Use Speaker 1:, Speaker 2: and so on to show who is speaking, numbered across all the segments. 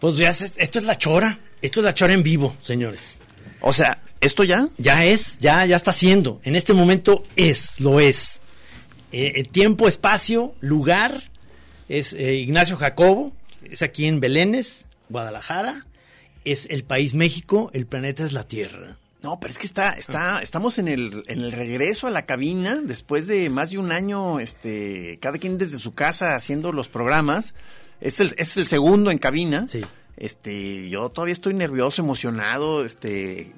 Speaker 1: Pues ya, se- esto es la chora. Esto es la chora en vivo, señores.
Speaker 2: O sea, ¿esto ya?
Speaker 1: Ya es, ya, ya está siendo. En este momento es, lo es. Eh, eh, tiempo, espacio, lugar. Es eh, Ignacio Jacobo. Es aquí en Belénes, Guadalajara. Es el país México. El planeta es la Tierra.
Speaker 2: No, pero es que está, está, estamos en el, en el regreso a la cabina después de más de un año, este, cada quien desde su casa haciendo los programas. Es el, es el segundo en cabina.
Speaker 1: Sí.
Speaker 2: Este, yo todavía estoy nervioso, emocionado, este,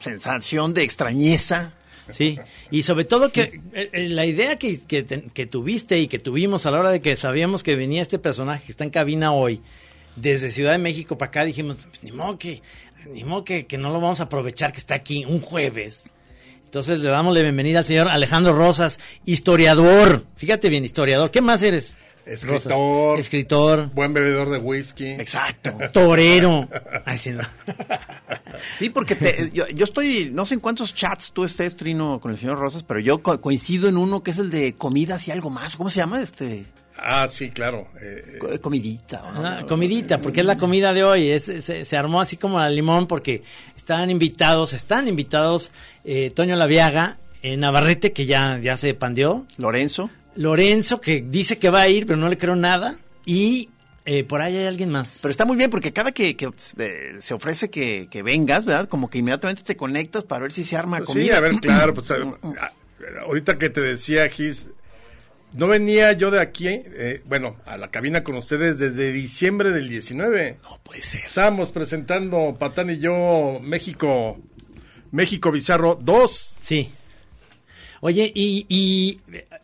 Speaker 2: sensación de extrañeza.
Speaker 1: Sí, y sobre todo que eh, eh, la idea que, que, que tuviste y que tuvimos a la hora de que sabíamos que venía este personaje que está en cabina hoy, desde Ciudad de México para acá, dijimos, "Pues, ni modo que, ni modo que, que no lo vamos a aprovechar que está aquí un jueves. Entonces le damos la bienvenida al señor Alejandro Rosas, historiador. Fíjate bien, historiador. ¿Qué más eres?
Speaker 3: Escritor.
Speaker 1: Rosas? Escritor,
Speaker 3: Buen bebedor de whisky.
Speaker 2: Exacto.
Speaker 1: torero. Ay, sí, no.
Speaker 2: Sí, porque te- yo, yo estoy, no sé en cuántos chats tú estés, Trino, con el señor Rosas, pero yo co- coincido en uno que es el de comidas y algo más. ¿Cómo se llama? Este,
Speaker 3: Ah, sí, claro. eh,
Speaker 2: co- comidita. ¿o no?
Speaker 1: Ah, comidita, porque es la comida de hoy. Es- se, se armó así como al limón porque están invitados, están invitados eh, Toño Laviaga, eh, Navarrete, que ya, ya se pandeó,
Speaker 2: Lorenzo.
Speaker 1: Lorenzo, que dice que va a ir, pero no le creo nada, y eh, por ahí hay alguien más.
Speaker 2: Pero está muy bien porque cada que, que, eh, se ofrece que, que vengas, ¿verdad? Como que inmediatamente te conectas para ver si se arma
Speaker 3: pues
Speaker 2: comida.
Speaker 3: sí, a ver, claro. Pues, a- a- ahorita que te decía, Gis, no venía yo de aquí, eh, bueno, a la cabina con ustedes desde diciembre del 19.
Speaker 2: No puede ser.
Speaker 3: Estábamos presentando, Patán y yo, México, México Bizarro 2.
Speaker 1: Sí. Oye, y, y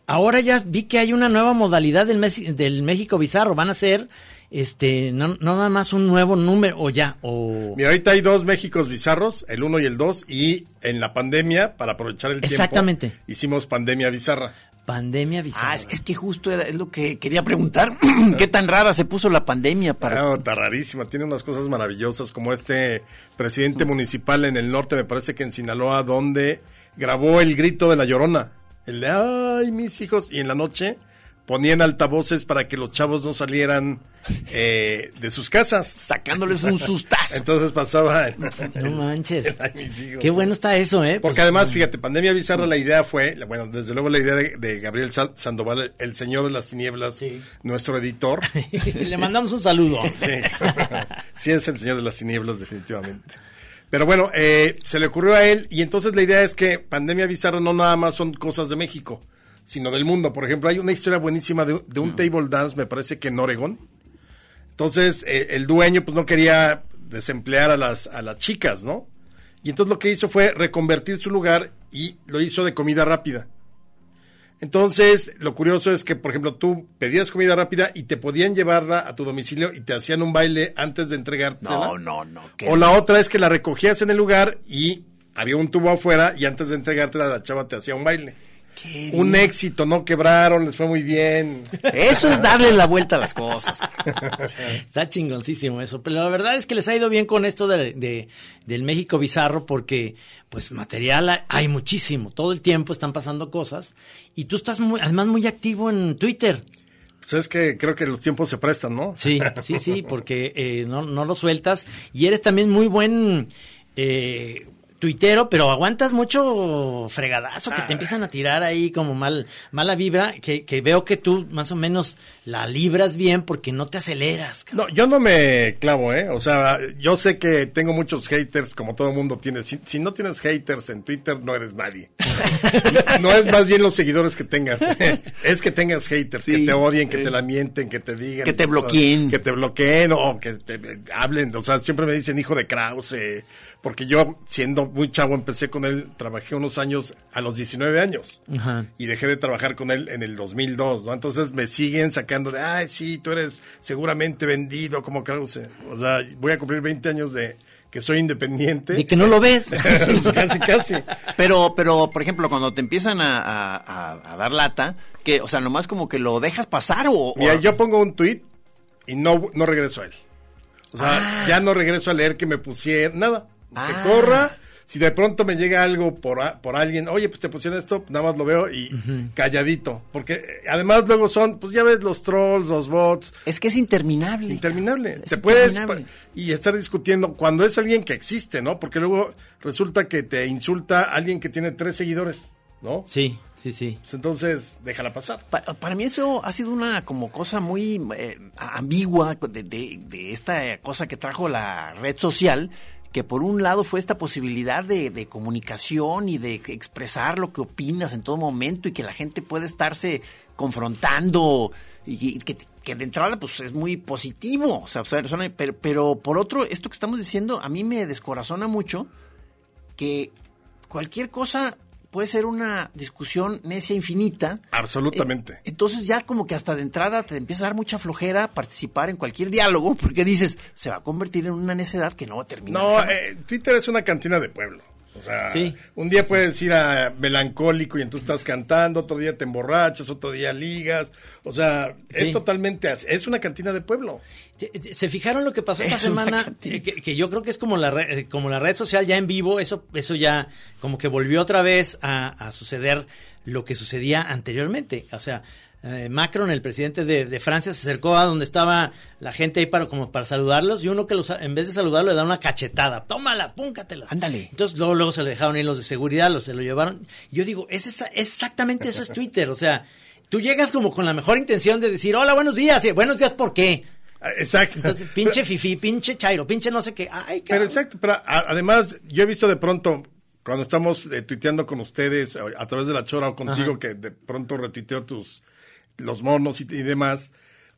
Speaker 1: ahora ya vi que hay una nueva modalidad del, Mes- del México Bizarro. Van a ser, este, no, no nada más un nuevo número, o ya, o...
Speaker 3: Mira, ahorita hay dos Méxicos bizarros, el 1 y el 2, y en la pandemia, para aprovechar el tiempo,
Speaker 1: Exactamente.
Speaker 3: hicimos pandemia bizarra.
Speaker 1: Pandemia Bizarra.
Speaker 2: Ah, es, es que justo era, es lo que quería preguntar. ¿Qué tan rara se puso la pandemia para...
Speaker 3: Ah, está rarísima, tiene unas cosas maravillosas como este presidente municipal en el norte, me parece que en Sinaloa, donde grabó el grito de la llorona, el de ay mis hijos, y en la noche ponían altavoces para que los chavos no salieran eh, de sus casas.
Speaker 2: Sacándoles un sustazo.
Speaker 3: Entonces pasaba el,
Speaker 1: No manches.
Speaker 3: el, ay mis hijos.
Speaker 1: Qué bueno está eso, ¿eh?
Speaker 3: Porque
Speaker 1: Pues,
Speaker 3: además, fíjate, Pandemia Bizarra, la idea fue, bueno, desde luego la idea de, de Gabriel Sandoval, el, el señor de las tinieblas,
Speaker 1: Sí.
Speaker 3: nuestro editor.
Speaker 1: Le mandamos un saludo.
Speaker 3: Sí. Sí, es el señor de las tinieblas, definitivamente. Pero bueno, eh, se le ocurrió a él y entonces la idea es que Pandemia Bizarra no nada más son cosas de México, sino del mundo. Por ejemplo, hay una historia buenísima de, de un table dance, me parece que en Oregon. Entonces, eh, el dueño pues no quería desemplear a las, a las chicas, ¿no? Y entonces lo que hizo fue reconvertir su lugar y lo hizo de comida rápida. Entonces, lo curioso es que, por ejemplo, tú pedías comida rápida y te podían llevarla a tu domicilio y te hacían un baile antes de entregártela.
Speaker 2: No, no, no. qué-
Speaker 3: O la otra es que la recogías en el lugar y había un tubo afuera y antes de entregártela la chava te hacía un baile.
Speaker 2: Qué
Speaker 3: Un
Speaker 2: bien.
Speaker 3: éxito, no quebraron, les fue muy bien.
Speaker 2: Eso es darle la vuelta a las cosas.
Speaker 1: Está chingoncísimo eso. Pero la verdad es que les ha ido bien con esto de, de- del México bizarro porque, pues, material hay- hay muchísimo. Todo el tiempo están pasando cosas. Y tú estás muy, además muy activo en Twitter.
Speaker 3: Pues es que creo que los tiempos se prestan, ¿no?
Speaker 1: Sí, sí, sí, porque eh, no, no lo sueltas. Y eres también muy buen eh, tuitero, pero aguantas mucho fregadazo que te empiezan a tirar ahí como mal, mala vibra, que, que veo que tú más o menos la libras bien porque no te aceleras. cabrón.
Speaker 3: No, yo no me clavo, ¿eh? O sea, yo sé que tengo muchos haters, como todo mundo tiene. Si, si no tienes haters en Twitter, no eres nadie. no es más bien los seguidores que tengas. es que tengas haters,
Speaker 2: Sí.
Speaker 3: que te odien, que te la mienten, que te digan.
Speaker 2: Que te bloqueen.
Speaker 3: Que te bloqueen o que te hablen. O sea, siempre me dicen hijo de Krause. Porque yo, siendo muy chavo, empecé con él, trabajé unos años, a los 19 años
Speaker 1: Ajá.
Speaker 3: y dejé de trabajar con él en el 2002, ¿no? Entonces me siguen sacando de, ay, sí, tú eres seguramente vendido como Krause. O sea, voy a cumplir 20 años de que soy independiente.
Speaker 1: De que no lo ves.
Speaker 3: casi, casi.
Speaker 2: Pero, pero, por ejemplo, cuando te empiezan a, a- a- a dar lata, que, o sea, nomás como que lo dejas pasar o... o-
Speaker 3: Mira, yo pongo un tweet y no, no regreso a él. O sea, ya no regreso a leer que me pusieron, nada. Que
Speaker 2: Ah.
Speaker 3: corra. Si de pronto me llega algo por, a- por alguien, oye, pues te pusieron esto, nada más lo veo y calladito. Porque eh, además luego son, pues ya ves los trolls, los bots,
Speaker 2: Es que es interminable.
Speaker 3: interminable.
Speaker 2: Es
Speaker 3: te puedes
Speaker 2: interminable.
Speaker 3: pa- y estar discutiendo cuando es alguien que existe, ¿no? Porque luego resulta que te insulta alguien que tiene tres seguidores, ¿no?
Speaker 1: Sí, sí, sí.
Speaker 3: Pues entonces, déjala pasar.
Speaker 2: Pa- para mí eso ha sido una como cosa muy eh, ambigua de, de- de esta cosa que trajo la red social, que por un lado fue esta posibilidad de, de comunicación y de expresar lo que opinas en todo momento y que la gente puede estarse confrontando y, que de entrada pues es muy positivo, o sea, suena- pero, pero por otro, esto que estamos diciendo a mí me descorazona mucho que cualquier cosa puede ser una discusión necia infinita.
Speaker 3: Absolutamente.
Speaker 2: Eh, entonces ya como que hasta de entrada te empieza a dar mucha flojera participar en cualquier diálogo porque dices, se va a convertir en una necedad que no va a terminar.
Speaker 3: No, eh, Twitter es una cantina de pueblo. O sea,
Speaker 1: Sí.
Speaker 3: un día puedes ir a melancólico y entonces estás cantando, otro día te emborrachas, otro día ligas. O sea,
Speaker 1: Sí.
Speaker 3: es totalmente, así, es una cantina de pueblo.
Speaker 1: ¿Se- ¿Se fijaron lo que pasó esta
Speaker 2: Es
Speaker 1: semana? Eh, Que, que yo creo que es como la, re- eh, como la red social ya en vivo, eso, eso ya como que volvió otra vez a, a suceder lo que sucedía anteriormente. O sea, eh, Macron, el presidente de, de Francia, se acercó a donde estaba la gente ahí para, como para saludarlos y uno que los, en vez de saludarlo le da una cachetada. Tómala, púncatela.
Speaker 2: Ándale.
Speaker 1: Entonces luego, luego se le dejaron ir los de seguridad, los se lo llevaron. Y yo digo, es esa- exactamente eso es Twitter. O sea, tú llegas como con la mejor intención de decir, hola, buenos días. Y, buenos días, ¿por qué?
Speaker 3: Ah, Exacto.
Speaker 1: Entonces, pinche fifi, pinche chairo, pinche no sé qué. Ay,
Speaker 3: Pero exacto, pero a- además yo he visto de pronto, cuando estamos eh, tuiteando con ustedes a través de la chora o contigo,
Speaker 1: Ajá.
Speaker 3: que de pronto retuiteo tus, los monos y, y demás,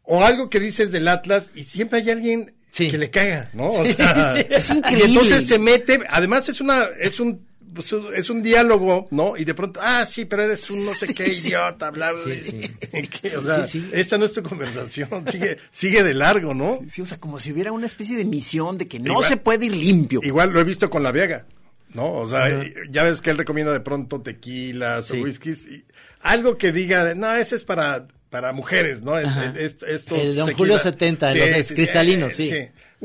Speaker 3: o algo que dices del Atlas y siempre hay alguien
Speaker 1: Sí.
Speaker 3: que le caga, ¿no? O sea,
Speaker 2: Es
Speaker 3: Y
Speaker 2: increíble.
Speaker 3: entonces se mete, además es una, es un, pues, es un diálogo, ¿no? Y de pronto, ah, sí, pero eres un no sé qué idiota, bla, bla.
Speaker 1: Sí,
Speaker 3: o sea,
Speaker 1: Sí, sí.
Speaker 3: esta no es tu conversación, sigue, sigue de largo, ¿no?
Speaker 2: Sí, o sea, como si hubiera una especie de misión de que no
Speaker 3: Igual-
Speaker 2: se puede ir limpio.
Speaker 3: Igual lo he visto con la Viega, ¿no? O sea, ya ves que él recomienda de pronto tequilas
Speaker 1: Sí.
Speaker 3: o whiskies. Y algo que diga, no, ese es para, para mujeres, ¿no? El, el- est- estos
Speaker 1: El Don
Speaker 3: tequila-
Speaker 1: Julio 70, los cristalinos, sí.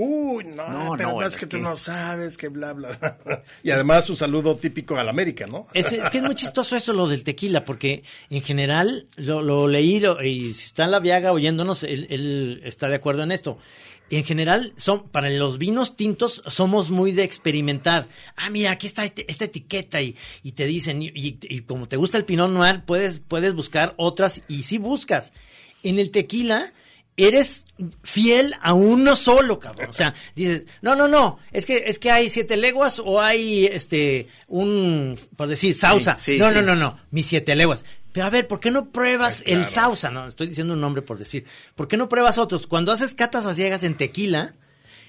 Speaker 3: Uy, no,
Speaker 2: No,
Speaker 3: pero
Speaker 2: no,
Speaker 3: es
Speaker 2: es
Speaker 3: que tú
Speaker 2: que-
Speaker 3: no sabes, que bla, bla, bla. Y además su saludo típico al América, ¿no?
Speaker 1: Es, es que es muy chistoso eso lo del tequila, porque en general lo, lo leí lo- y si está en la viaga oyéndonos, él, él está de acuerdo en esto. En general, son para los vinos tintos somos muy de experimentar. Ah, mira, aquí está este- esta etiqueta y, y te dicen, y, y- y como te gusta el Pinot Noir, puedes, puedes buscar otras y sí buscas. En el tequila eres fiel a uno solo, cabrón. O sea, dices, no, no, no, es que, es que hay siete leguas o hay este un, por decir, sausa.
Speaker 2: Sí, sí,
Speaker 1: no,
Speaker 2: sí.
Speaker 1: no, no, no, mis siete leguas. Pero a ver, ¿por qué no pruebas
Speaker 3: claro.
Speaker 1: el sausa? No, estoy diciendo un nombre por decir. ¿Por qué no pruebas otros? Cuando haces catas a ciegas en tequila,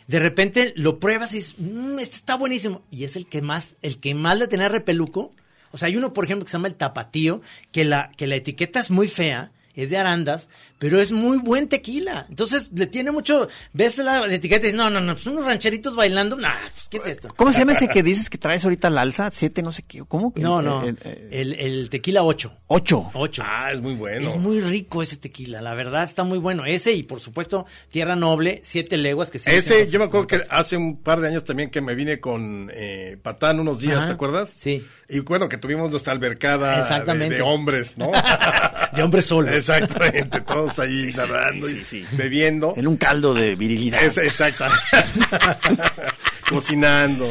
Speaker 1: de repente lo pruebas y dices, "Mm, este está buenísimo. Y es el que más, el que más le tenía repeluco. O sea, hay uno, por ejemplo, que se llama el tapatío, que la, que la etiqueta es muy fea, es de arandas, pero es muy buen tequila. Entonces, le tiene mucho, ves la etiqueta y dices, no, no, no, pues unos rancheritos bailando, nah, pues, ¿qué es esto?
Speaker 2: ¿Cómo se llama ese que dices que traes ahorita al alza? Siete, no sé qué. ¿Cómo?
Speaker 1: No, no,
Speaker 2: Eh, eh,
Speaker 1: el, el tequila 8.
Speaker 2: ocho.
Speaker 1: 8.
Speaker 3: Ah, es muy bueno.
Speaker 1: Es muy rico ese tequila, la verdad está muy bueno. Ese y por supuesto Tierra Noble, Siete Leguas que sí
Speaker 3: Ese, yo me acuerdo que hace un par de años también que me vine con eh, Patán unos días,
Speaker 1: Ajá,
Speaker 3: ¿te acuerdas?
Speaker 1: sí.
Speaker 3: Y bueno, que tuvimos nuestra albercada de-
Speaker 1: Exactamente.
Speaker 3: De, hombres, ¿no?
Speaker 1: de hombre solo.
Speaker 3: Exactamente, todos ahí nadando y
Speaker 2: sí, sí.
Speaker 3: bebiendo.
Speaker 2: En un caldo de virilidad.
Speaker 3: Es, exacto. Cocinando.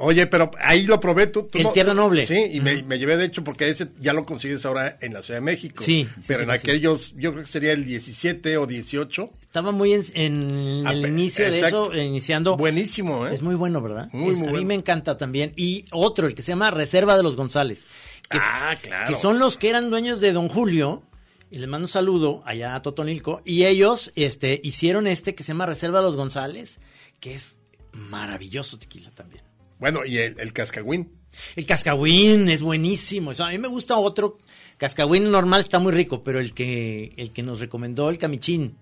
Speaker 3: Oye, pero ahí lo probé tú. tú
Speaker 1: El
Speaker 3: no-
Speaker 1: Tierra Noble.
Speaker 3: Sí, y me, me llevé de hecho porque ese ya lo consigues ahora en la Ciudad de México.
Speaker 1: Sí, sí,
Speaker 3: Pero
Speaker 1: sí,
Speaker 3: en
Speaker 1: sí.
Speaker 3: aquellos, yo creo que sería el 17 o 18.
Speaker 1: Estaba muy en, en
Speaker 3: Ah,
Speaker 1: el inicio
Speaker 3: exacto.
Speaker 1: de eso, iniciando.
Speaker 3: Buenísimo, ¿eh?
Speaker 1: Es muy bueno, ¿verdad?
Speaker 3: Muy,
Speaker 1: Es-
Speaker 3: muy
Speaker 1: a
Speaker 3: bueno.
Speaker 1: mí me encanta también. Y otro, el que se llama Reserva de los González. Que,
Speaker 3: Ah, claro.
Speaker 1: que son los que eran dueños de Don Julio. Y les mando un saludo allá a Totonilco. Y ellos este, hicieron este que se llama Reserva de los González, que es maravilloso tequila también.
Speaker 3: Bueno, y el, el cascagüín.
Speaker 1: El cascahuín es buenísimo. O sea, a mí me gusta otro. Cascahuín normal está muy rico, pero el que, el que nos recomendó el camichín.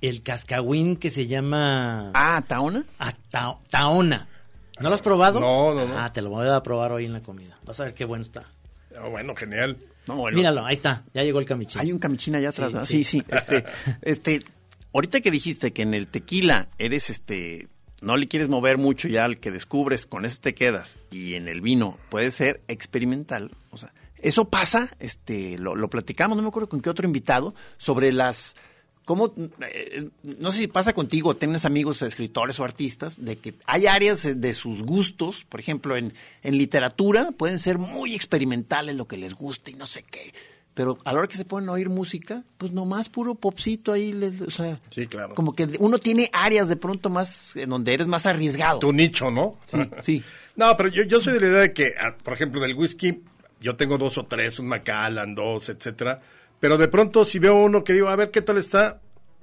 Speaker 1: El cascahuín que se llama
Speaker 2: Ah, ¿Taona?
Speaker 1: ah, ta- Taona. ¿No lo has probado?
Speaker 3: No, no, no.
Speaker 1: Ah, te lo voy a probar hoy en la comida. Vas a ver qué bueno está.
Speaker 3: Ah, bueno, genial.
Speaker 2: No, bueno.
Speaker 1: Míralo, ahí está. Ya llegó el camichín.
Speaker 2: Hay un camichín allá atrás.
Speaker 1: Sí,
Speaker 2: ¿verdad?
Speaker 1: sí.
Speaker 2: Sí, sí. Este, este, ahorita que dijiste que en el tequila eres este, no le quieres mover mucho ya al que descubres, con ese te quedas. Y en el vino puede ser experimental. O sea, eso pasa, este, lo, lo platicamos, no me acuerdo con qué otro invitado, sobre las ¿Cómo, eh, no sé si pasa contigo, tienes amigos escritores o artistas, de que hay áreas de sus gustos, por ejemplo, en, en literatura pueden ser muy experimentales lo que les gusta y no sé qué, pero a la hora que se ponen a oír música, pues nomás puro popcito ahí, les, o sea,
Speaker 3: Sí, claro.
Speaker 2: como que uno tiene áreas de pronto más, en donde eres más arriesgado.
Speaker 3: Tu nicho, ¿no?
Speaker 2: Sí, sí.
Speaker 3: No, pero yo, yo soy de la idea de que, ah, por ejemplo, del whisky, yo tengo dos o tres, un Macallan, dos, etcétera. Pero de pronto, si veo uno que digo, a ver qué tal está,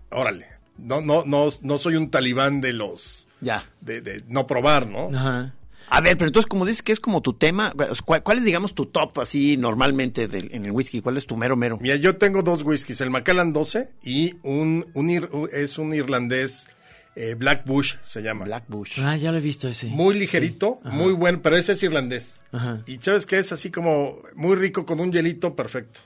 Speaker 3: órale. No, no, no, no soy un talibán de los,
Speaker 2: Ya.
Speaker 3: de, de no probar, ¿no?
Speaker 1: Ajá.
Speaker 2: A ver, pero entonces, como dices que es como tu tema, ¿cuál, cuál es, digamos, tu top así normalmente del, en el whisky? ¿Cuál es tu mero mero?
Speaker 3: Mira, yo tengo dos whiskies, el Macallan 12 y un, un ir- es un irlandés, eh, Black Bush se llama.
Speaker 2: Black Bush.
Speaker 1: Ah, ya lo he visto ese.
Speaker 3: Muy ligerito,
Speaker 1: Sí.
Speaker 3: Muy bueno, pero ese es irlandés.
Speaker 1: Ajá.
Speaker 3: Y sabes que es así como muy rico con un hielito perfecto.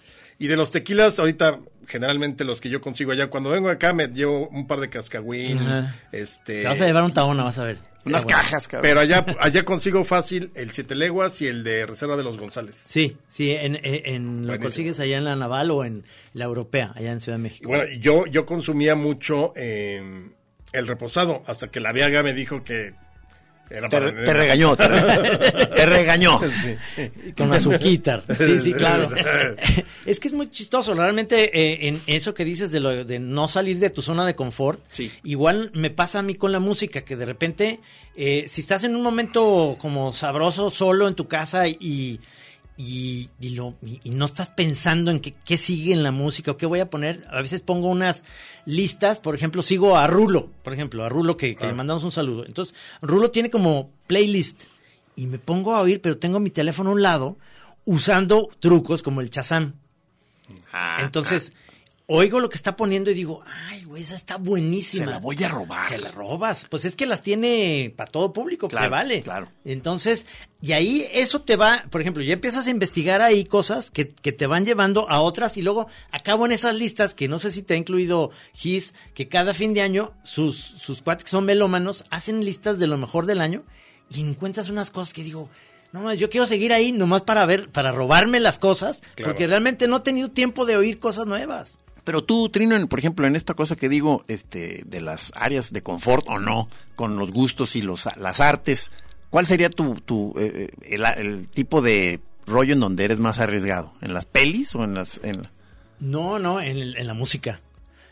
Speaker 3: Y de los tequilas, ahorita generalmente los que yo consigo allá, cuando vengo acá me llevo un par de cascagüín,
Speaker 1: Ajá.
Speaker 3: este...
Speaker 1: Te vas a llevar un taona, vas a ver.
Speaker 2: Unas
Speaker 1: bueno.
Speaker 2: cajas, cabrón.
Speaker 3: Pero allá, allá consigo fácil el Siete Leguas y el de Reserva de los González.
Speaker 1: Sí, sí, en, en- en- lo consigues allá en la Naval o en la Europea, allá en Ciudad de
Speaker 3: Y
Speaker 1: México.
Speaker 3: bueno, yo, yo consumía mucho eh, el reposado, hasta que la Viaga me dijo que era
Speaker 2: te,
Speaker 3: para...
Speaker 2: te regañó, te, re- te regañó.
Speaker 3: Sí.
Speaker 1: Con azuquitar. Sí, sí, claro. es que es muy chistoso. Realmente, eh, en eso que dices de, lo, de no salir de tu zona de confort,
Speaker 2: Sí.
Speaker 1: igual me pasa a mí con la música, que de repente, eh, si estás en un momento como sabroso, solo en tu casa y, y, y lo, y, y no estás pensando en qué, qué sigue en la música o qué voy a poner, a veces pongo unas listas, por ejemplo, sigo a Rulo, por ejemplo, a Rulo que, que
Speaker 3: Ah.
Speaker 1: le mandamos un saludo. Entonces, Rulo tiene como playlist y me pongo a oír, pero tengo mi teléfono a un lado usando trucos como el Chazam.
Speaker 2: Ah,
Speaker 1: Entonces, oigo lo que está poniendo y digo, ay, güey, esa está buenísima.
Speaker 2: Se la voy a robar.
Speaker 1: Se la robas. Pues es que las tiene para todo público, pues
Speaker 2: Claro,
Speaker 1: se vale.
Speaker 2: claro.
Speaker 1: Entonces, y ahí eso te va, por ejemplo, ya empiezas a investigar ahí cosas que, que te van llevando a otras y luego acabo en esas listas que no sé si te ha incluido Gis, que cada fin de año sus, sus cuates que son melómanos hacen listas de lo mejor del año y encuentras unas cosas que digo, no, más, yo quiero seguir ahí nomás para ver, para robarme las cosas,
Speaker 3: Claro.
Speaker 1: porque realmente no he tenido tiempo de oír cosas nuevas.
Speaker 2: Pero tú, Trino, por ejemplo, en esta cosa que digo, este, de las áreas de confort o no, con los gustos y los, las artes, ¿cuál sería tu, tu eh, eh, el, el tipo de rollo en donde eres más arriesgado? ¿En las pelis o en las... En...
Speaker 1: No, no, en, en la música.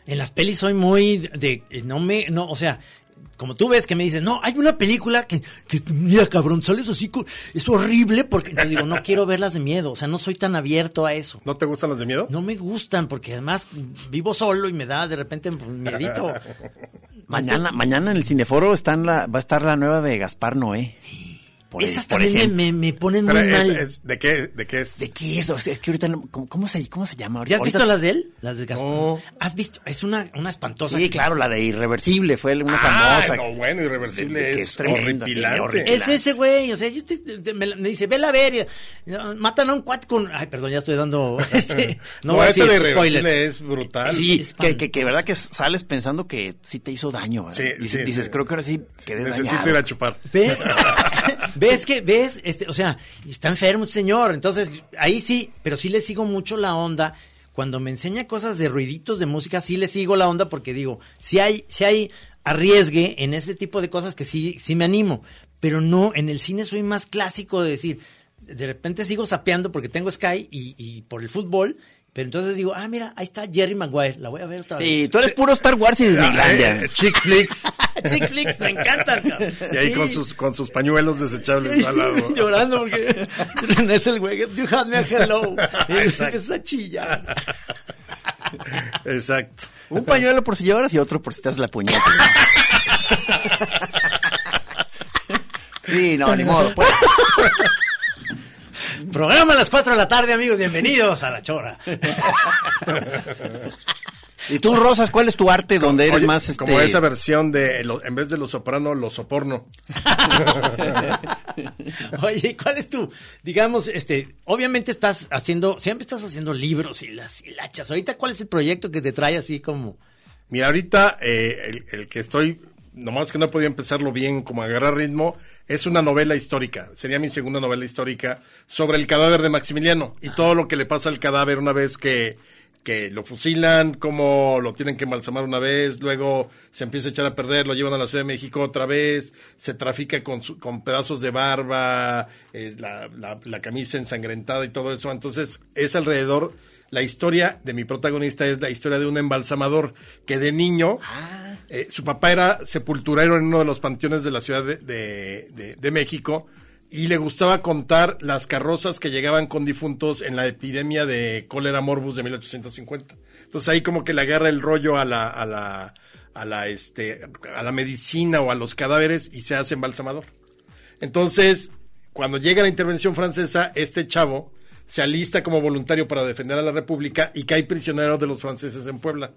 Speaker 1: En las pelis soy muy de- no me, no, o sea, como tú ves que me dices, no, hay una película que, que mira, cabrón, sales así, es horrible, porque entonces digo, no quiero verlas de miedo, o sea, no soy tan abierto a eso.
Speaker 3: ¿No te gustan los de miedo?
Speaker 1: No me gustan, porque además vivo solo y me da de repente miedito.
Speaker 2: Mañana, mañana en el Cineforo está en la, va a estar la nueva de Gaspar Noé. Por,
Speaker 1: Esas
Speaker 2: por
Speaker 1: también me,
Speaker 2: ejemplo.
Speaker 1: me, me ponen
Speaker 3: Pero
Speaker 1: muy
Speaker 3: es-
Speaker 1: mal.
Speaker 3: es- ¿de, qué, ¿De qué es?
Speaker 2: ¿De qué es? O sea, es que ahorita, no- ¿cómo, cómo se, cómo se llama?
Speaker 1: ¿Ya has
Speaker 2: Ahorita-
Speaker 1: visto las de él? Las de Gaspar.
Speaker 3: No.
Speaker 1: ¿Has visto? Es una, una espantosa.
Speaker 2: Sí,
Speaker 1: que-
Speaker 2: claro, la de Irreversible fue una
Speaker 3: Ah,
Speaker 2: famosa.
Speaker 3: no, bueno, irreversible
Speaker 2: De- de que
Speaker 3: es,
Speaker 2: es sí,
Speaker 3: horripilante.
Speaker 1: Es ese güey, o sea, yo te- te- me, me dice, vela a ver, matan a un cuate con... Ay, perdón, ya estoy dando... Este, no,
Speaker 3: No,
Speaker 1: decir
Speaker 3: de irreversible
Speaker 1: spoiler.
Speaker 3: es brutal.
Speaker 2: Sí, que, que, que verdad que sales pensando que sí te hizo daño.
Speaker 3: Sí,
Speaker 2: dices,
Speaker 3: sí,
Speaker 2: dices, creo que ahora sí quedé
Speaker 3: Necesito
Speaker 2: dañado.
Speaker 3: ir a chupar.
Speaker 1: ¿Ves? ¿Ves que, ves? Este, o sea, está enfermo señor. Entonces, ahí sí, pero sí le sigo mucho la onda. Cuando me enseña cosas de ruiditos de música, sí le sigo la onda porque digo, si hay, si hay arriesgue en ese tipo de cosas que sí, sí me animo. Pero no, en el cine soy más clásico de decir, de repente sigo sapeando porque tengo Sky y, y por el fútbol. Pero entonces digo, ah, mira, ahí está Jerry Maguire, la voy a ver otra vez.
Speaker 2: Sí, tú eres puro Star Wars y
Speaker 3: Ah,
Speaker 2: Disneylandia.
Speaker 3: eh, chick flicks.
Speaker 1: Chick flicks, me encantan.
Speaker 3: Y ahí
Speaker 1: Sí.
Speaker 3: con sus, con sus pañuelos desechables al lado.
Speaker 1: Llorando porque René es el güey. You had me a hello. Y empieza a chillar.
Speaker 3: Exacto.
Speaker 2: Un pañuelo por si lloras y otro por si te das la puñeta. Sí, no, ni modo. Pues.
Speaker 1: Programa a las 4 de la tarde, amigos. Bienvenidos a La Chora.
Speaker 2: ¿Y tú, Rosas, cuál es tu arte donde eres
Speaker 3: Oye,
Speaker 2: más este
Speaker 3: Como esa versión de, lo- en vez de los soprano, los soporno.
Speaker 1: Oye, ¿cuál es tu, digamos, este, obviamente estás haciendo, siempre estás haciendo libros y las hilachas. Ahorita, ¿cuál es el proyecto que te trae así como?
Speaker 3: Mira, ahorita eh, el, el que estoy, nomás que no he podido empezarlo bien, como agarrar ritmo, es una novela histórica. Sería mi segunda novela histórica sobre el cadáver de Maximiliano y todo lo que le pasa al cadáver una vez que, que lo fusilan, cómo lo tienen que embalsamar una vez, luego se empieza a echar a perder, lo llevan a la Ciudad de México otra vez, se trafica con, su- con pedazos de barba, eh, la, la- la camisa ensangrentada y todo eso. Entonces, es alrededor la historia de mi protagonista es la historia de un embalsamador que de niño eh, su papá era sepulturero en uno de los panteones de la Ciudad de, de- México y le gustaba contar las carrozas que llegaban con difuntos en la epidemia de cólera morbus de 1850. Entonces ahí como que le agarra el rollo a la a la a la este a la medicina o a los cadáveres y se hace embalsamador. Entonces, cuando llega la intervención francesa, este chavo se alista como voluntario para defender a la República y cae prisionero de los franceses en Puebla.